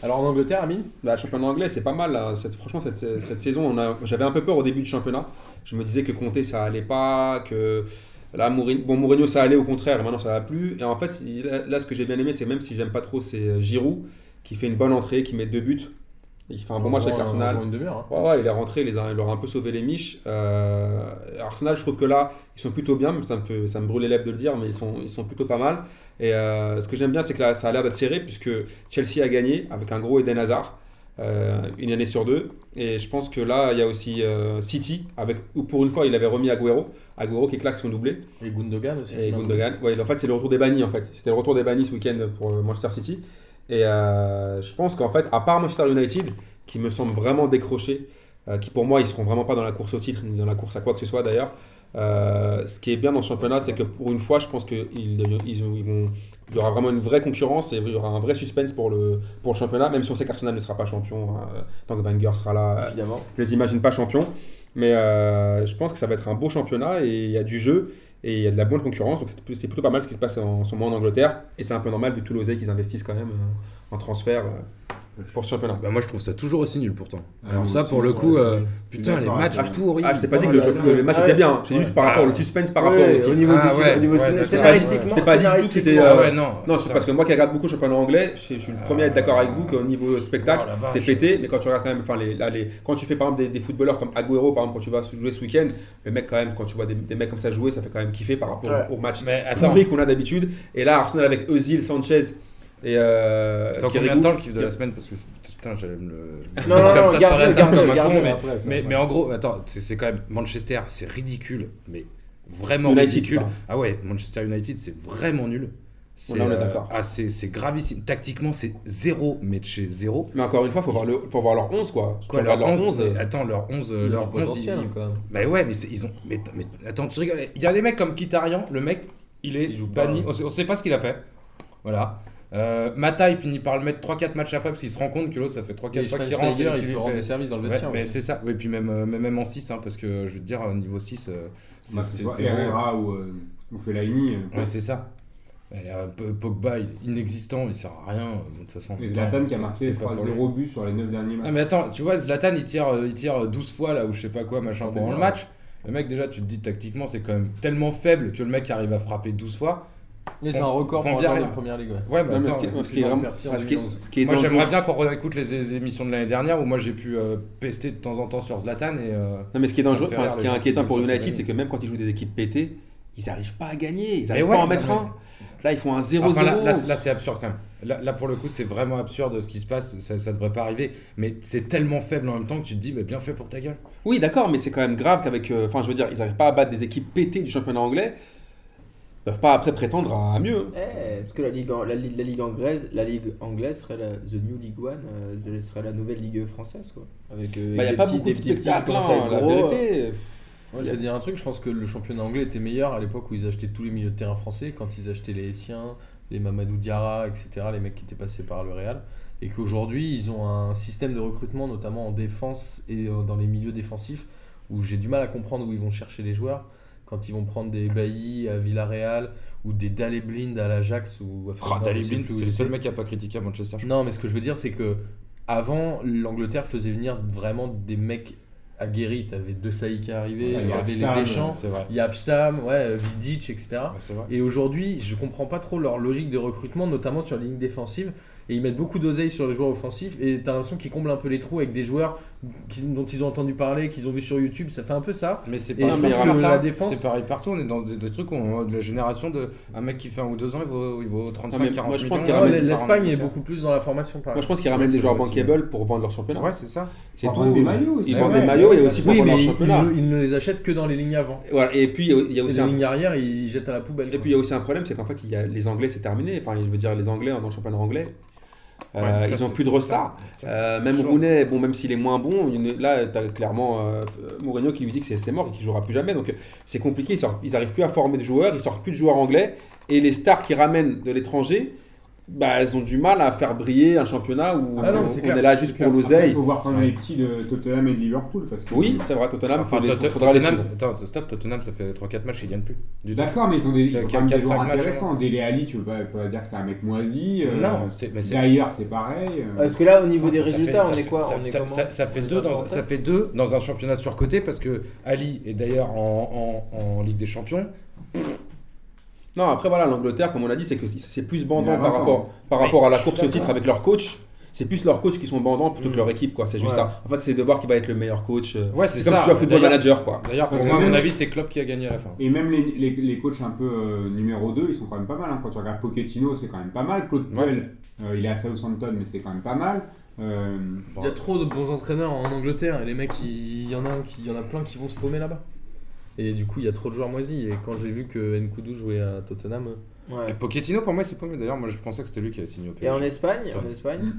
Alors en Angleterre, Amine Bah, le championnat anglais, c'est pas mal. là. Cette- franchement, cette, cette saison, j'avais un peu peur au début du championnat. Je me disais que Conte, ça allait pas, que là, Mourinho, bon, Mourinho, ça allait au contraire, et maintenant ça va plus. Et en fait, là, ce que j'ai bien aimé, c'est même si j'aime pas trop, c'est euh, Giroud qui fait une bonne entrée, qui met deux buts. Il fait un bon match avec Arsenal. une hein. Ouais, ouais, il est rentré, il, leur a un peu sauvé les miches. Euh, Arsenal, je trouve que là, ils sont plutôt bien, ça me, fait, ça me brûle les lèvres de le dire, mais ils sont, ils sont plutôt pas mal. Et euh, ce que j'aime bien, c'est que là, ça a l'air d'être serré, puisque Chelsea a gagné avec un gros Eden Hazard, une année sur deux. Et je pense que là, il y a aussi euh, City, avec, où pour une fois, il avait remis Agüero, Agüero qui claque son doublé. Et Gundogan aussi. Et. Gundogan. Ouais, en fait, c'est le retour des bannis, en fait. C'était le retour des bannis ce week-end pour euh, Manchester City. Et euh, je pense qu'en fait, à part Manchester United, qui me semble vraiment décroché, euh, qui pour moi, ils seront vraiment pas dans la course au titre, ni dans la course à quoi que ce soit d'ailleurs. Euh, ce qui est bien dans ce championnat, c'est que pour une fois, je pense qu'ils ils, ont- ils vont, il y aura vraiment une vraie concurrence et il y aura un vrai suspense pour le, pour le championnat, même si on sait qu'Arsenal ne sera pas champion, hein, tant que Wenger sera là, Évidemment. je les imagine pas champions. Mais euh, je pense que ça va être un beau championnat et il y a du jeu et il y a de la bonne concurrence. Donc c'est- plutôt pas mal ce qui se passe en, en ce moment en Angleterre. Et c'est un peu normal vu tout l'oseille qu'ils investissent quand même euh, en transfert. euh. Pour ce championnat. Bah, moi, je trouve ça toujours aussi nul pourtant. Ah, Alors, ça, aussi, pour le coup, euh, putain, les matchs toi. pourris. Ah, je t'ai pas dit Oh que le, que le match Ah était bien. J'ai juste par rapport au suspense par rapport Ouais, au au titre. niveau, Ah du, ouais, au niveau d'accord. scénaristiquement, Je t'ai pas dit du tout que c'était, Ah euh, ouais, non. Non, c'est parce que moi qui regarde beaucoup le championnat anglais, je, suis le premier à être d'accord avec vous qu'au niveau spectacle, Oh c'est pété. Mais quand tu regardes quand même, enfin, les, là, les- quand tu fais par exemple des, footballeurs comme Agüero, par exemple, quand tu vas jouer ce week-end, le mec quand même, quand tu vois des, mecs comme ça jouer, ça fait quand même kiffer par rapport au match pourri qu'on a d'habitude. Et là, Arsenal avec Özil, Sanchez et euh, c'est Kirikou. combien de temps le kiff de la semaine Parce que putain, j'allais me le. Non, non, Comme non, ça sur la table comme un con, mais- après, ça, Mais, ouais. mais en gros, attends, c'est quand même Manchester, c'est ridicule, mais vraiment United, ridicule. Ah ouais, Manchester United, c'est vraiment nul. C'est est euh, d'accord. ah, gravissime. Tactiquement, c'est zéro, mais de chez zéro. Mais encore une fois, faut voir, le, faut voir leur 11 quoi. Quoi, Tu leur regardes 11, euh, attends, leur 11, Il y euh, a leur du 11, potentiel, ils- même. Bah ouais, mais, ils ont. Mais, mais attends, tu rigoles. Il y a des mecs comme Kitarian, le mec, il est Il joue pas, banni. hein. On, sait, on sait pas ce qu'il a fait. Voilà. Euh, Mata, il finit par le mettre 3-4 matchs après parce qu'il se rend compte que l'autre, ça fait 3-4 Et fois qu'il rentre. il lui peut rendre fait- des services dans le Ouais, vestiaire. mais c'est ça. Et puis même, euh, même en 6, parce que je veux te dire, au niveau 6, euh, c'est. Herrera ou, euh, ou Fellaini. euh, Ouais, c'est ça. Euh, Pogba, il est inexistant, il sert à rien. euh, De toute façon. Et Zlatan qui a marqué, c'était je pas crois, pour lui. 0 but sur les 9 derniers Ah matchs. mais attends, tu vois, Zlatan il tire, euh, il tire 12 fois là ou je sais pas quoi, machin, Ah, pendant le match. Le mec, déjà, tu te dis tactiquement, c'est quand même tellement faible que le mec arrive à frapper 12 fois. Mais c'est un record pour un bien joueur de première ligue. ouais. Ouais, mais non, mais attends, ce qui, est vraiment, ce qui est- 2011. ce qui est moi j'aimerais bien qu'on réécoute les, les émissions de l'année dernière où moi j'ai pu euh, pester de temps en temps sur Zlatan et. euh, Non, mais ce qui est dangereux, ce qui est inquiétant qui pour United, c'est que même quand ils jouent des équipes pétées, ils n'arrivent pas à gagner. Ils n'arrivent ouais, pas à en mettre un. Là, ils font un 0-0. Enfin, là, là, là, c'est absurde quand même. Là, là, pour le coup, c'est vraiment absurde ce qui se passe. Ça, ça devrait pas arriver. Mais c'est tellement faible en même temps que tu te dis, mais bien fait pour ta gueule. Oui, d'accord, mais c'est quand même grave qu'avec. euh, Enfin, je veux dire, ils n'arrivent pas à battre des équipes pétées du championnat anglais. Ils peuvent pas après prétendre à mieux. Eh, parce que la ligue, en- la, Ligue- la ligue anglaise, la ligue anglaise serait la the new League One, euh, ce serait la nouvelle ligue française quoi. Avec euh, Il n'y a des pas petits- beaucoup de spectacles, hein, la gros, euh. vérité. Moi, je vais dire un truc, je pense que le championnat anglais était meilleur à l'époque où ils achetaient tous les milieux de terrain français, quand ils achetaient les Essiens, les Mamadou Diarra, etc., les mecs qui étaient passés par le Real. Et qu'aujourd'hui, ils ont un système de recrutement, notamment en défense et dans les milieux défensifs, où j'ai du mal à comprendre où ils vont chercher les joueurs. Quand ils vont prendre des Bailly à Villarreal ou des Daley Blind à l'Ajax ou enfin, Oh, non, Daley je sais Blind, plus où c'est le seul mec qui a pas critiqué à Manchester. Non, mais ce que je veux dire, c'est que avant, l'Angleterre faisait venir vraiment des mecs aguerris. T'avais De Saï qui Ouais, il y avait les Deschamps, il y a Abstam, ouais, Vidic, etc. Et aujourd'hui, je comprends pas trop leur logique de recrutement, notamment sur la ligne défensive. Et ils mettent beaucoup d'oseille sur les joueurs offensifs. Et t'as l'impression qu'ils comblent un peu les trous avec des joueurs dont ils ont entendu parler, qu'ils ont vu sur YouTube. Ça fait un peu ça. Mais c'est pareil défense- C'est pareil partout. On est dans des, des trucs où on, de la génération de un mec qui fait un ou deux ans, il vaut, il vaut 35, Non, mais 40 moi, je pense millions. qu'il y a Non, ramène- L'Espagne est beaucoup plus dans la formation. Par Moi, je pense qu'ils ramènent Ouais, des joueurs bankable pour vendre leur championnat. Ouais, c'est ça. Tout. vendre des maillots aussi. Ils vendent des maillots et aussi pour vendre leur ils, championnat. ils ne les achètent que dans les lignes avant. Et puis, il y a- a aussi les un lignes arrière, ils jettent à la poubelle. Et puis il y a aussi un problème, c'est qu'en fait, il y a les Anglais, c'est terminé. Enfin, je veux dire, les Anglais dans le championnat anglais, euh, ça, ils ont plus de restars. Euh, même. Rooney, bon, même s'il est moins bon, là, tu as clairement euh, Mourinho qui lui dit que c'est- mort et qu'il jouera plus jamais. Donc, euh, c'est compliqué. Ils, sortent- ils arrivent plus à former de joueurs, ils sortent plus de joueurs anglais. Et les stars qui ramènent de l'étranger, bah, elles ont du mal à faire briller un championnat où Ah non, on, c'est on est là juste c'est pour. Après, il l'oseille. faut voir quand même les petits de Tottenham et de Liverpool. Parce que Oui, c'est vrai, Tottenham, Enfin, faut les- Tottenham, attends, stop, Tottenham, ça fait 3-4 matchs, ils gagnent plus. D'accord, mais ils ont des, ils ont Quatre- quand même des quatre, joueurs cinq matchs, intéressants. Dele Ali, tu peux pas, pas dire que c'est un mec moisi. euh, Non, c'est mais c'est D'ailleurs, c'est pareil. euh. Parce que là, au niveau des résultats, on est quoi ça, est fait est deux dans, un championnat surcoté parce que Ali est d'ailleurs en Ligue des Champions. Non, après voilà, l'Angleterre, comme on a dit, c'est que c'est plus bandant par 20 ans. rapport, par rapport à la course au titre avec leur coach. C'est plus leurs coachs qui sont bandants plutôt que Mm. leur équipe, quoi. C'est juste Ouais. ça. En fait, c'est de voir qui va être le meilleur coach. euh, Ouais, c'est comme si tu joues à Football Manager, quoi. D'ailleurs, pour moi, à mon avis, c'est Klopp qui a gagné à la fin. Et même les, les, les coachs un peu euh, numéro 2, ils sont quand même pas mal. hein. Quand tu regardes Pochettino, c'est quand même pas mal. Claude Ouais. Puel, euh, il est à Southampton, mais c'est quand même pas mal. Euh, Il y a trop de bons entraîneurs en Angleterre et les mecs, il il y en a, un qui- il y en a plein qui vont se paumer là-bas. Et du coup, il y a trop de joueurs moisis. Et quand j'ai vu que Nkoudou jouait à Tottenham, Ouais. Et Pochettino, pour moi, c'est pas mieux. D'ailleurs, moi, je pensais que c'était lui qui avait signé au PSG. Et en Espagne, en. Espagne,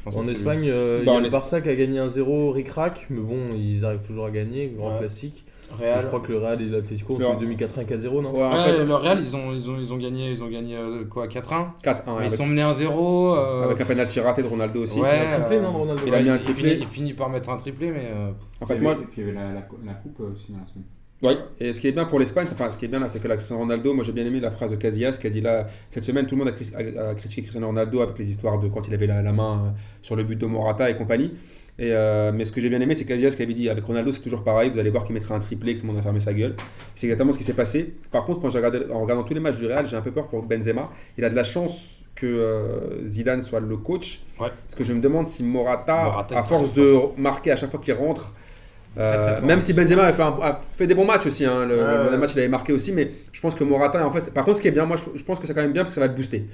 Je pensais en. Espagne, euh, il Bah, y a le Barça qui a gagné un 0 ric-rac, mais bon, ils arrivent toujours à gagner, grand Ouais. classique. Et Real. je crois que le Real et l'Atlético ont les 2004 4-0, non Ouais, en fait, le Real, ils ont, ils ont, ils ont gagné, ils ont gagné euh, quoi 4-1 4-1 Ils avec, sont menés 1-0. euh, avec un penalty raté de Ronaldo aussi. Ouais. Il a triplé, euh, non, de Ronaldo il a mis un il triplé. finit, il finit par mettre un triplé, mais. euh, En et fait, puis, moi, et puis il y avait la, la, la coupe euh, aussi dans la semaine. Oui, et ce qui est bien pour l'Espagne, enfin ce qui est bien là, c'est que la Cristiano Ronaldo, moi j'ai bien aimé la phrase de Casillas qui a dit là, cette semaine tout le monde a, cri- a- a critiqué Cristiano Ronaldo avec les histoires de quand il avait la, la main euh, sur le but de Morata et compagnie. Et, euh, mais ce que j'ai bien aimé, c'est Casillas qui avait dit avec Ronaldo c'est toujours pareil, vous allez voir qu'il mettra un triplé, que tout le monde va fermer sa gueule. C'est exactement ce qui s'est passé. Par contre, quand j'ai regardé, en regardant tous les matchs du Real, j'ai un peu peur pour Benzema. Il a de la chance que euh, Zidane soit le coach. Ouais. Parce que je me demande si Morata, à force de marquer à chaque fois qu'il rentre, Très, très euh, fort. même si Benzema a fait, un- a fait des bons matchs aussi, hein, le, Ouais, match il avait marqué aussi, mais je pense que Morata, en fait, par contre, ce qui est bien, moi je, je pense que c'est quand même bien parce que ça va le booster.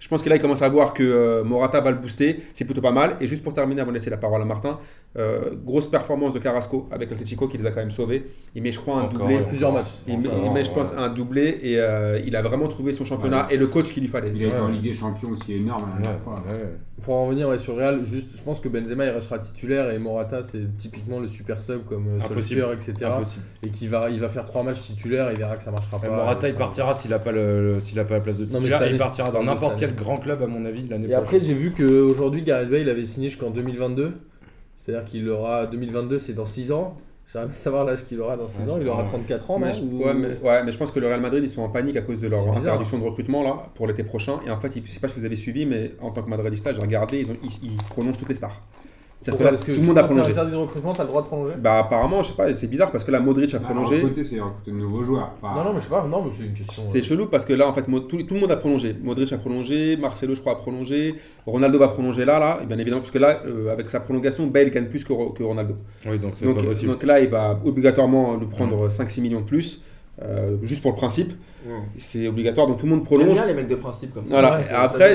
Je pense que là, il commence à voir que euh, Morata va le booster, c'est plutôt pas mal. Et juste pour terminer, avant de laisser la parole à Martin, euh, grosse performance de Carrasco avec l'Atletico qui les a quand même sauvés. Il met, je crois, un Encore, doublé. Plusieurs matchs. Il met, Encore, il met, je ouais. pense, un doublé et euh, il a vraiment trouvé son championnat Ouais. et le coach qu'il lui fallait. Il a été en. Ligue des Champions aussi énorme à la Ouais, fois. Pour en revenir ouais, sur Real, juste, je pense que Benzema il restera titulaire et Morata c'est typiquement le super sub comme euh. Solskjaer, etc. Impossible. Et qui va, il va faire trois matchs titulaires, il verra que ça marchera Et pas. Morata, il Ça- partira s'il n'a pas, le, le- s'il a pas la place de Non, mais titulaire. et il partira dans n'importe quel grand club, à mon avis, l'année Et après, prochaine. j'ai vu qu'aujourd'hui, Gareth Bale avait signé jusqu'en 2022. C'est-à-dire qu'il aura 2022, c'est dans 6 ans. J'aimerais bien savoir l'âge qu'il aura dans 6 Ouais, ans. Il aura pas- 34 ans, Mais non je, Ou- ouais, mais, ouais, mais je pense que le Real Madrid, ils sont en panique à cause de leur interdiction de recrutement là, pour l'été prochain. Et en fait, je sais pas si vous avez suivi, mais en tant que Madridista, j'ai regardé, ils, ont, ils, ils prolongent toutes les stars. Pourquoi Parce que tout le monde a prolongé. interdit de recrutement, t'as le droit de prolonger Bah apparemment, je sais pas, c'est bizarre parce que là, Modric a Bah, prolongé. recruter, c'est recruter de nouveaux joueurs. pas- Non, non, mais je sais pas. Non, mais c'est une question. C'est euh, chelou parce que là, en fait, Mo- tout, tout le monde a prolongé. Modric a prolongé, Marcelo, je crois, a prolongé, Ronaldo va prolonger là, là, et bien évidemment, parce que là, euh, avec sa prolongation, Bale gagne plus que, Ro- que Ronaldo. Oui, donc c'est Donc, pas possible. donc là, il va obligatoirement lui prendre 5-6 millions de plus, euh, juste pour le principe. C'est obligatoire, donc tout le monde J'aime prolonge. bien les mecs de principe comme ça. Voilà. Ouais, Après,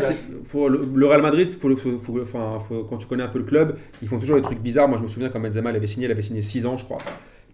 pour le, le Real Madrid, faut, le- faut- faut- faut- quand tu connais un peu le club, ils font toujours des trucs bizarres. Moi, je me souviens quand Benzema il avait signé, il avait signé 6 ans, je crois.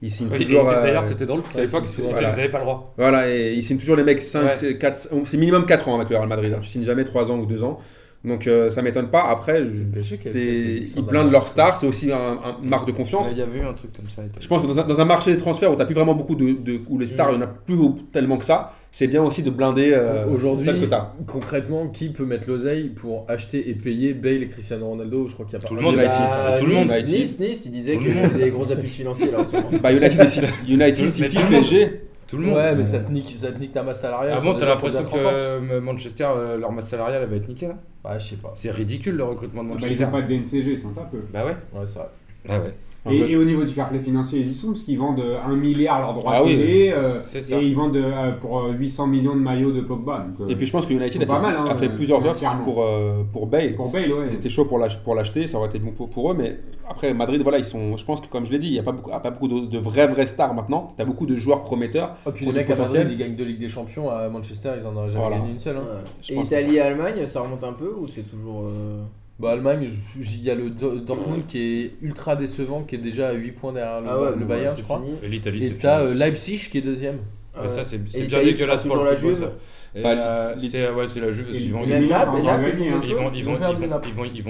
Il signe et toujours. euh, D'ailleurs, c'était drôle parce qu'à ouais, l'époque, voilà. ils n'avaient pas le droit. Voilà, et ils signent toujours les mecs 5, Ouais. 4, c'est minimum 4 ans avec le Real Madrid. hein. Tu signes jamais 3 ans ou 2 ans. Donc euh, ça m'étonne pas. Après, ils blindent le- leurs stars, c'est aussi un, un- une marque de confiance. Il y avait eu un truc comme ça. Je pense que dans un, dans un marché des transferts où tu plus vraiment beaucoup de, de- où les stars, il n'y en a plus tellement que ça, c'est bien aussi de blinder euh, Aujourd'hui, que concrètement, qui peut mettre l'oseille pour acheter et payer Bale et Cristiano Ronaldo? Je crois qu'il y a pas Tout le un monde. United. Bah, tout le monde nice, Nice, Nice, il disait qu'il le y avait des gros appuis financiers là en ce moment. Bah, United, United, City, le. PSG. Tout le monde. Ouais, mais ça te nique, ça te nique ta masse salariale. Avant, sur t'as l'impression déjà 30 ans. que euh, Manchester, euh, leur masse salariale, elle va être niquée là Ouais, je sais pas. C'est ridicule le recrutement de Bah, ils Manchester. n'ont pas de DNCG, ils sont un peu. Bah ouais. Ouais, c'est vrai. Ah ouais. Et, fait. et au niveau du fair play financier, ils y sont parce qu'ils vendent euh, 1 milliard leurs droits Ah oui, télé euh, C'est ça. et ils vendent euh, pour euh, 800 millions de maillots de Pogba. Donc, euh, Et puis je pense que United a sont pas fait, mal, hein, a fait euh, plusieurs offres pour, euh, pour Bale. pour Bale, ouais. Ils étaient chauds pour l'ach- pour l'acheter, ça aurait été bon pour, pour eux, mais après Madrid, voilà, ils sont, je pense que comme je l'ai dit, il n'y a pas beaucoup, pas beaucoup de, de vrais vrais stars maintenant. Tu as beaucoup de joueurs prometteurs. Oh, puis les mecs à potentiel. Madrid, ils gagnent deux Ligues des Champions. À Manchester, ils en auraient jamais Voilà. gagné une seule. hein. Ouais. Et Italie et Allemagne, ça remonte un peu ou c'est toujours. euh, Bah, Allemagne, il y a le Do- Dortmund qui est ultra décevant, qui est déjà à 8 points derrière le, Ah ouais, le bon, Bayern, je crois. fini. Et l'Italie, Et t'as euh, Leipzig qui est deuxième. Ah Ouais, ça, c'est c'est bien dégueulasse pour le la football. Juve. ça. Et, Bah, euh, c'est ouais, c'est la Juve. Ils vont y aller. Ils vont,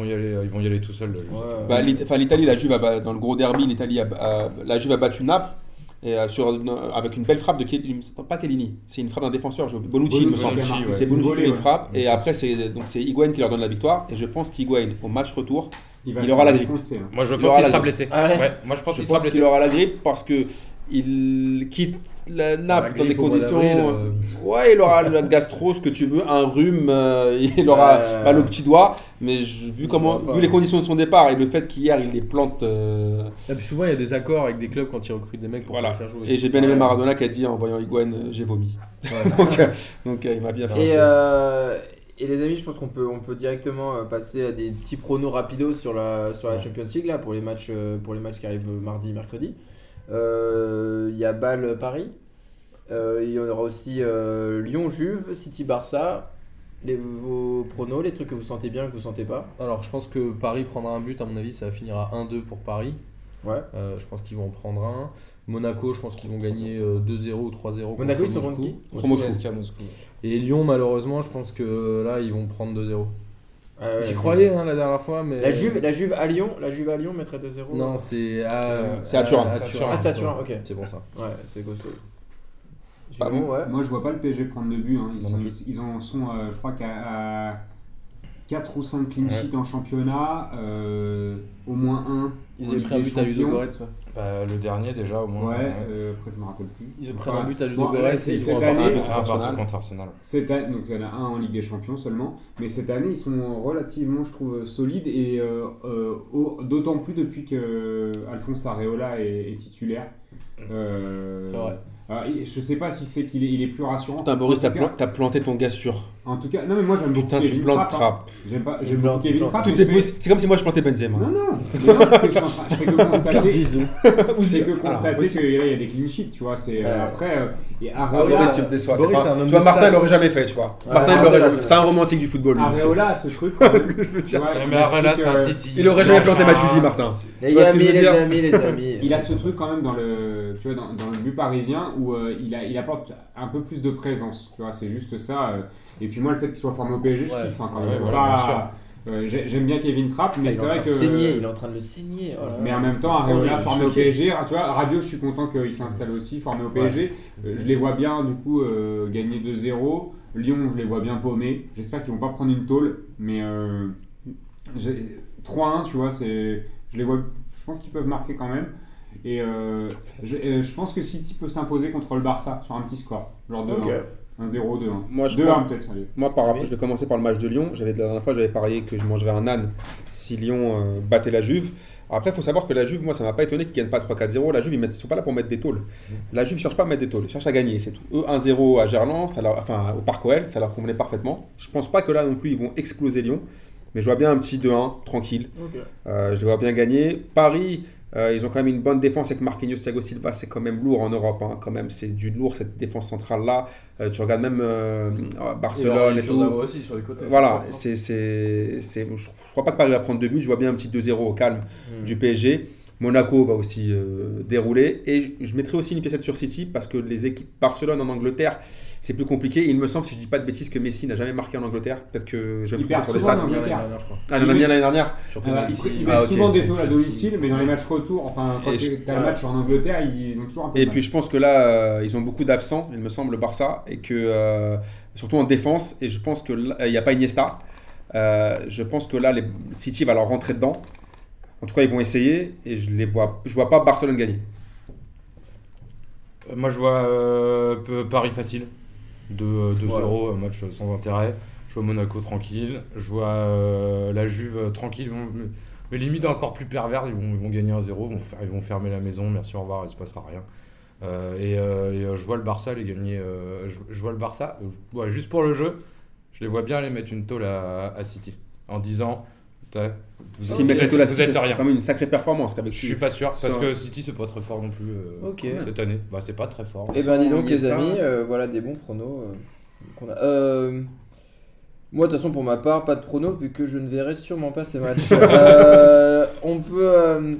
y aller, ils vont y aller tout seuls. Ouais. pas. Bah, l'Italie, la Juve, a, dans le gros derby, l'Italie a, a- la Juve a battu Naples. Et, euh, sur, avec une belle frappe de Chiellini, pas Chiellini, c'est une frappe d'un défenseur, je- Bonucci, me semble. C'est Bonucci qui une ouais. frappe, et après c'est donc c'est Higuain qui leur donne la victoire. Et je pense qu'Higuain au match retour, va il aura la grippe. hein. Moi, je Il pense qu'il sera blessé. Ah ouais Ouais, moi, je pense sera qu'il aura la grippe parce que il quitte la Naples dans des conditions. d'avril, euh, Ouais, il aura le gastro, ce que tu veux, un rhume, euh, il aura Euh, pas le petit doigt. Mais je- vu, je comment, vu les conditions de son départ et le fait qu'hier il les plante. euh, Et puis souvent, il y a des accords avec des clubs quand ils recrutent des mecs pour Voilà. les faire jouer. Et j'ai bien aimé Maradona qui a dit en voyant Higuain, euh, j'ai vomi. Ouais. donc, euh, donc, euh, il m'a bien fait. Et, euh, et les amis, je pense qu'on peut, on peut directement euh, passer à des petits pronos rapidos sur la, sur la Champions League là, pour, les matchs, euh, pour les matchs qui arrivent mardi, mercredi. Euh, Il y a Bâle-Paris. Euh, Il y aura aussi euh, Lyon-Juve, City-Barça. Les, vos pronos, les trucs que vous sentez bien, que vous sentez pas. Alors, je pense que Paris prendra un but, à mon avis, ça va finir à 1-2 pour Paris. Ouais. Euh, je pense qu'ils vont en prendre un. Monaco, je pense qu'ils vont gagner euh, 2-0 ou 3-0 Monaco, contre ils sont contre Moscou. Moscou. Et Lyon, malheureusement, je pense que là, ils vont prendre 2-0. Ah J'y croyais hein, la dernière fois, mais. La Juve, la Juve à Lyon, la Juve à Lyon mettrait 2-0. Non, c'est à, C'est à Turin. Ah, c'est à Turin, ok. C'est bon ça. Ouais, c'est costaud. Bah, Sinon, ouais. Moi, je vois pas le PSG prendre de but. hein. Ils, sont, ils en sont, euh, je crois qu'à à 4 ou 5 clean sheets en championnat, euh, au moins un. Ils avaient Ligue pris un but à Ludo. Goretz. ouais. Bah, le dernier déjà au moins. Ouais, euh, après je me rappelle plus. Ils ont pris Enfin, un but à Ludo bon, Goretz et ils cette année-. Un partout contre Arsenal. Cette année, donc il y en a un en Ligue des Champions seulement, mais cette année ils sont relativement, je trouve, solides et euh, euh, au- d'autant plus depuis que Alphonse Areola est, est titulaire. Euh, C'est vrai. je sais pas si c'est qu'il est, il est plus rassurant. Putain, Boris, t'as planté ton gars sûr. En tout cas, non mais moi j'aime beaucoup Putain, tu Kevin plantes Trapp. hein. Trapp. J'aime pas, j'aime beaucoup plantes, tu Kevin plantes. Trapp. Tout mais est je fais- possible. C'est comme si moi je plantais Benzema. Non non, mais non, parce que je, suis en train- je fais que constater. Zizou. Je fais que Ah, constater possible. qu'il y a des clean sheets, tu vois. C'est euh, Ouais. après euh, et Areola, Boris, tu me déçois. Boris, Enfin, c'est un homme tu vois, de Martin, stats. il l'aurait jamais fait, tu vois. Ouais, Martin, il Martin, l'aurait il jamais l'a fait. C'est un romantique du football, lui. monsieur. Areola ce truc. quand même, tu vois, Ouais, il mais là, c'est un euh, Titi. il aurait jamais planté Matuidi, Martin. Les Tu vois ce que amis, je veux les dire amis, les amis. Il a ce truc quand même dans le, tu vois, dans, dans le but parisien où euh, il, a, il apporte un peu plus de présence. Tu vois, c'est juste ça. euh. Et puis moi, le fait qu'il soit formé au PSG, je kiffe hein, quand Ouais, même. voilà, euh, j'ai- J'aime bien Kevin Trapp, mais il est c'est en vrai train que. saigner, il est en train de le saigner. oh là Mais en même temps, Areola formé au. PSG, tu vois, Rabiot, je suis content qu'il s'installe aussi, formé au PSG. Euh, je les vois bien, du coup, euh, gagner 2-0. Lyon, je les vois bien paumés. J'espère qu'ils vont pas prendre une tôle, mais euh, j'ai- 3-1, tu vois, c'est, je les vois, je pense qu'ils peuvent marquer quand même. Et euh, je, euh, je pense que City peut s'imposer contre le Barça sur un petit score, genre 2-1. Ok. Un 0, 2-1. Moi, je 2-1 pense- peut-être, allez. Moi, par rapport, Oui. je vais commencer par le match de Lyon. J'avais, la dernière fois, j'avais parié que je mangerais un âne si Lyon euh, battait la Juve. Après, il faut savoir que la Juve, moi, ça m'a pas étonné qu'ils gagnent pas 3-4-0. La Juve, ils ne sont pas là pour mettre des tôles. La Juve ne cherche pas à mettre des tôles, ils cherchent à gagner, c'est tout. Eux, 1-0 à Gerland, ça leur, enfin au Parc OL, ça leur convenait parfaitement. Je pense pas que là non plus, ils vont exploser Lyon. Mais je vois bien un petit 2-1, tranquille. Ok. Euh, je les vois bien gagner. Paris, euh, ils ont quand même une bonne défense avec Marquinhos, Thiago Silva, c'est quand même lourd en Europe. hein. Quand même, c'est du lourd cette défense centrale là. Euh, tu regardes même euh, Barcelone et, tout. aussi sur les côtés. Voilà, c'est, c'est, c'est, je je crois pas que Paris va prendre deux buts. Je vois bien un petit 2-0 au calme Mm. du PSG. Monaco va aussi euh, dérouler. Et je mettrai aussi une pièce sur City parce que les équipes Barcelone en Angleterre, c'est plus compliqué. Il me semble, si je dis pas de bêtises, que Messi n'a jamais marqué en Angleterre. Peut-être que je vais me Il tromper sur les souvent stats. en Angleterre. Ah, il en a mis un l'année dernière. Euh, si- ils Ah, souvent des taux à domicile, mais dans les matchs retour, enfin, quand tu as le match en Angleterre, ils ont toujours un peu Et puis je pense que là, euh, ils ont beaucoup d'absents, il me semble, le Barça, et que euh, surtout en défense, et je pense que il n'y a pas Iniesta. Euh, je pense que là, les City va leur rentrer dedans. En tout cas, ils vont essayer, et je les vois, je vois pas Barcelone gagner. Moi, je vois euh, Paris facile. 2 2-0, un match sans intérêt. Je vois Monaco tranquille. Je vois euh, la Juve euh, tranquille. Mais limite encore plus pervers. Ils vont, ils vont gagner 1-0. Ils, vont faire- ils vont fermer la maison. Merci, au revoir. Il se passera rien. Euh, et euh, et, euh, je vois le Barça les gagner. euh, je, je vois le Barça, euh, ouais, juste pour le jeu, je les vois bien aller mettre une tôle à, à City. En disant, Vous, S'ils vous êtes, tout là vous êtes c'est rien. quand même une sacrée performance. Je suis pas sûr, parce que City c'est pas très fort non plus euh, cette année. Bah c'est pas très fort. Eh ben dis donc les amis, euh, voilà des bons pronos euh, qu'on a. Euh, moi de toute façon pour ma part pas de pronos vu que je ne verrai sûrement pas ces matchs. Euh, on peut euh,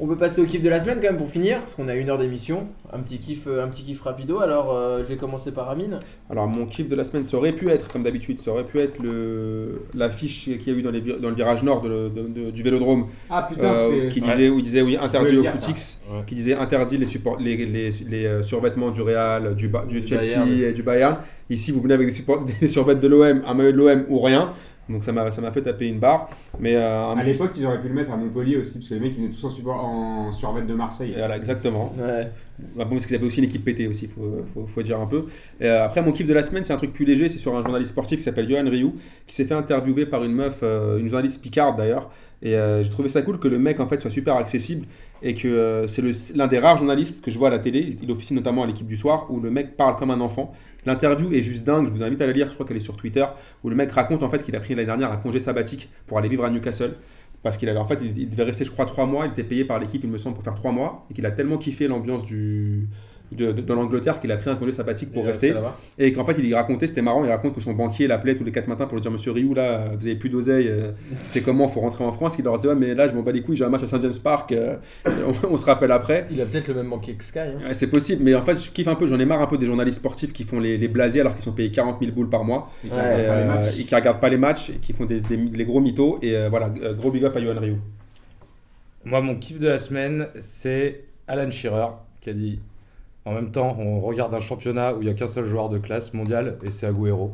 on peut passer au kiff de la semaine quand même pour finir parce qu'on a une heure d'émission. Un petit kiff euh, un petit kiff rapido. Alors euh, je vais commencer par Amine. Alors mon kiff de la semaine, ça aurait pu être, comme d'habitude, ça aurait pu être le l'affiche qu'il y a eu dans, les, vi- dans le virage nord de- de- de- du Vélodrome, Ah putain, euh, c'était. qui Ouais. disait, où il disait oui interdit au footix, Ouais. qui disait interdit les, support, les, les, les, euh, survêtements du Real, du, Ba- du Du Chelsea Bayern. et du Bayern. Ici, vous venez avec des, support, des survêtements de l'OM, un maillot de l'OM ou rien. Donc ça m'a ça m'a fait taper une barre. Mais euh, un À petit- l'époque, ils auraient pu le mettre à Montpellier aussi, parce que les mecs, ils venaient tous en, support, en survêt de Marseille. Voilà, exactement. Ouais. Bah bon, parce qu'ils avaient aussi une équipe pétée aussi, faut, faut, faut dire un peu. Et, euh, après, mon kiff de la semaine, c'est un truc plus léger, c'est sur un journaliste sportif qui s'appelle Johan Rioux, qui s'est fait interviewer par une meuf, euh, une journaliste picarde d'ailleurs. Et euh, j'ai trouvé ça cool que le mec en fait soit super accessible et que euh, c'est l'un des rares journalistes que je vois à la télé. Il officie notamment à l'équipe du soir où le mec parle comme un enfant. L'interview est juste dingue. Je vous invite à la lire. Je crois qu'elle est sur Twitter où le mec raconte en fait qu'il a pris l'année dernière un congé sabbatique pour aller vivre à Newcastle. Parce qu'il avait en fait, devait rester, je crois, trois mois. Il était payé par l'équipe, il me semble, pour faire trois mois. Et qu'il a tellement kiffé l'ambiance du de, de- de l'Angleterre qu'il a pris un congé sabbatique pour rester. Et qu'en fait, il y racontait, c'était marrant, il raconte que son banquier l'appelait tous les 4 matins pour lui dire Monsieur Rioux, là, vous avez plus d'oseille, euh, c'est comment, faut rentrer en France? Il leur dit Ouais, mais là, je m'en bats les couilles, j'ai un match à Saint James Park, euh, on, on se rappelle après. Il a peut-être le même banquier que Sky. hein. Ouais, c'est possible, mais en fait, je kiffe un peu, j'en ai marre un peu des journalistes sportifs qui font les, les blasés alors qu'ils sont payés 40 000 boules par mois Et qui Ouais, regardent et, pas les euh, matchs. et qui regardent pas les matchs et qui font des, gros mythos. Et euh, voilà, gros big up à Johan Rioux. Moi, mon kiff de la semaine, c'est Alan Shearer qui a dit en même temps, on regarde un championnat où il n'y a qu'un seul joueur de classe mondiale et c'est Agüero.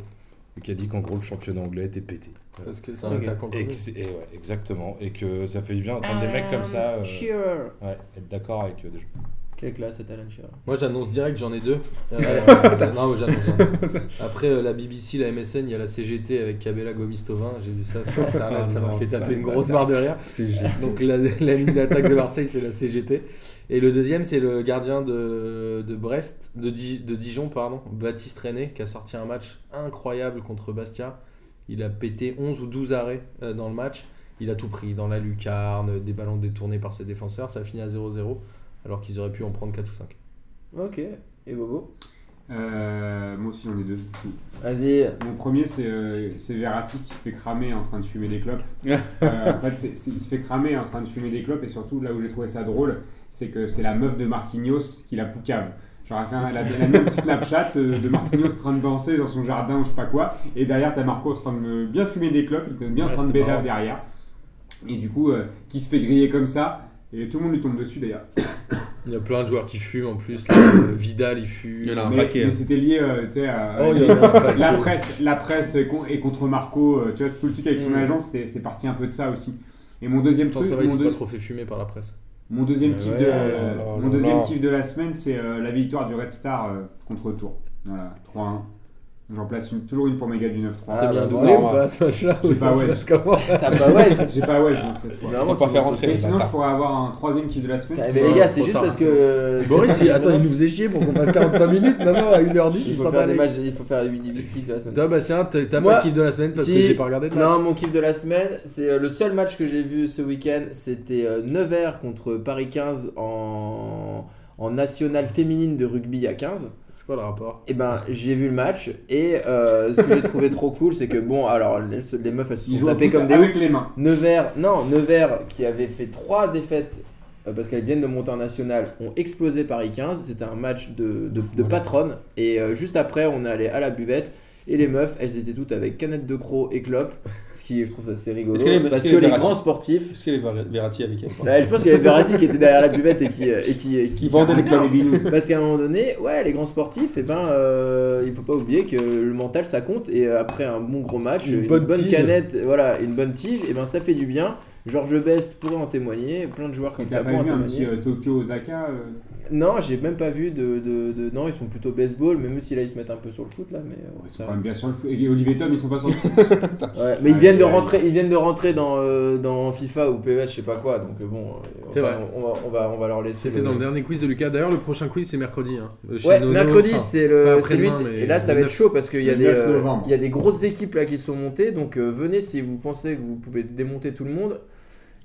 et qui a dit qu'en gros le championnat anglais était pété. Parce que c'est un attaquant Et, que c'est- et ouais, exactement. Et que ça fait du bien d'entendre des mecs comme ça euh, Shearer. ouais, être d'accord avec euh, des gens. Quelle classe cet Alan Shearer. Moi j'annonce direct, j'en ai deux. Euh, non, mais j'annonce. j'en ai. Après euh, la BBC, la MSN, il y a la CGT avec Cabella Gomistovin. J'ai vu ça sur internet, Ah ça m'a fait taper une grosse barre de rire. C'est génial. Donc la, la ligne d'attaque de Marseille, c'est la CGT. Et le deuxième, c'est le gardien de, de Brest, de, Di- de Dijon, pardon, Baptiste René, qui a sorti un match incroyable contre Bastia. Il a pété 11 ou 12 arrêts euh, dans le match. Il a tout pris, dans la lucarne, des ballons détournés par ses défenseurs. Ça a fini à 0-0, alors qu'ils auraient pu en prendre 4 ou 5. Ok. Et Bobo? Euh, moi aussi j'en ai deux. Vas-y. Mon premier, c'est euh, Verratti qui se fait cramer en train de fumer des clopes. Euh, en fait, il se fait cramer en train de fumer des clopes et surtout, là où j'ai trouvé ça drôle, c'est que c'est la meuf de Marquinhos qui la poucave. Genre, elle, fait un, elle a elle a mis un petit Snapchat euh, de Marquinhos en train de danser dans son jardin ou je sais pas quoi. Et derrière, t'as Marco en train de bien fumer des clopes, il était bien en train de bédave derrière. Et du coup, euh, qui se fait griller comme ça. Et tout le monde lui tombe dessus d'ailleurs. Il y a plein de joueurs qui fument en plus. là, euh, Vidal, il fume. Il y en a un Mais, paquet, mais hein. c'était lié euh, à. Oh, paquet. la presse, la presse est con- est contre Marco, euh, tu vois, tout le truc avec son Mm. agent, c'était- c'est parti un peu de ça aussi. Et mon deuxième truc, ça va, il mon, deux- pas trop fait fumer par la presse. mon deuxième Ouais, kiff ouais, de, euh, ouais, mon deuxième kiff de la semaine, c'est euh, la victoire du Red Star euh, contre Tours. Voilà, 3-1. J'en place une, toujours une pour mes gars du 9-3. Ah, T'as mis bah, doublé ou pas à ce match-là J'ai pas, comment T'as pas ouais. J'ai pas ouais, j'ai cette fois. Normalement, Faut pas faire rentrer. Et les sinon, je pourrais avoir un troisième kiff de la semaine. sauter. c'est, Mais les euh, gars, c'est juste parce que. Boris, il, attends, il nous faisait chier pour qu'on fasse 45 minutes. Non, non, à 1h10, Il il faut s'en faire bat les matchs, il faut faire 8 kiffs de la semaine. Toi, Bastien, t'as pas de kiff de la semaine parce que j'ai pas regardé de match Non, mon kiff de la semaine, c'est euh, le seul match que j'ai vu ce week-end, c'était euh, Nevers contre Paris 15 en, en nationale féminine de rugby à 15. C'est quoi le rapport? Et ben, j'ai vu le match et euh, ce que j'ai trouvé trop cool, c'est que bon, alors les, les meufs elles se sont tapées comme des avec ouf. les mains. Nevers, non, Nevers qui avait fait trois défaites euh, parce qu'elles viennent de monter en national, ont explosé Paris 15. C'était un match de, de, de patronne. Et euh, juste après, on est allé à la buvette. Et les meufs, elles étaient toutes avec canettes de crocs et clopes. Ce qui, je trouve, assez rigolo. Parce que les grands sportifs. Est-ce qu'il y avait Verratti avec elle Ouais, je pense qu'il y avait Verratti qui était derrière la buvette et qui, euh, et qui, et qui vendait Ah, les binous. parce qu'à un moment donné, ouais, les grands sportifs, eh ben, euh, il faut pas oublier que le mental ça compte. Et euh, après un bon gros match, Une une, bonne canette, voilà, une bonne tige, et ben ça fait du bien. Georges Best pourrait en témoigner, plein de joueurs Et comme t'as ça pas pourraient en vu un petit témoigner. euh, Tokyo Osaka euh, Non, j'ai même pas vu de, de, de- Non, ils sont plutôt baseball, même si là ils se mettent un peu sur le foot là. Mais, euh, Ils sont ça- quand même bien sur le foot. Et Olivier Tom, ils sont pas sur le foot. Ouais, mais ils viennent de rentrer, ils viennent de rentrer dans, euh, dans FIFA ou PES, je sais pas quoi. Donc euh, bon, euh, on C'est va- vrai. On va, on va, on va leur laisser. C'était dans le dernier quiz de Lucas. D'ailleurs, le prochain quiz, c'est mercredi. Hein, chez Ouais, Nono, mercredi, enfin, c'est le, c'est lui. Et là, ça va être 9. chaud parce qu'il y a des, 9 euh, novembre. il y a des grosses équipes là qui sont montées. Donc euh, venez si vous pensez que vous pouvez démonter tout le monde.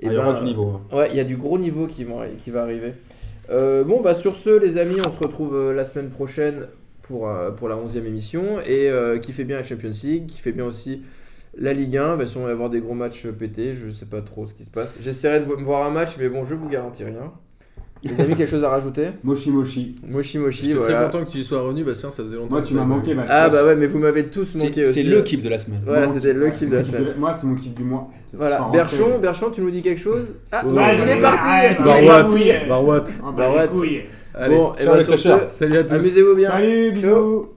Et Ah, Il y aura ben, du niveau. hein. Ouais, il y a du gros niveau qui, vont, qui va arriver. Euh, bon, bah sur ce, les amis, on se retrouve euh, la semaine prochaine pour, euh, la 11e émission. Et qui fait bien la Champions League, qui fait bien aussi la Ligue 1. Bah, si on va avoir des gros matchs pétés, je sais pas trop ce qui se passe. J'essaierai de vo- voir un match, mais bon, je vous garantis rien. Les amis, quelque chose à rajouter? Moshi Moshi. Moshi Moshi, J'étais voilà. très content que tu sois revenu, Bastien. Ça faisait longtemps. Moi, tu m'as manqué, Bastien. Ah bah ouais, mais vous m'avez tous manqué C'est aussi. c'est le kiff de la semaine. Voilà, Mon c'était le kiff de la semaine. Moi, c'est mon kiff du mois. Voilà, Berchon, rentré. Berchon, tu nous dis quelque chose? Ah, Ouais, non, ouais, il ouais, est parti parti. Ah, bah, Barouette. les couilles. Allez, Bon, et ciao bah les sur ce, salut à tous. amusez-vous bien. Salut, bisous.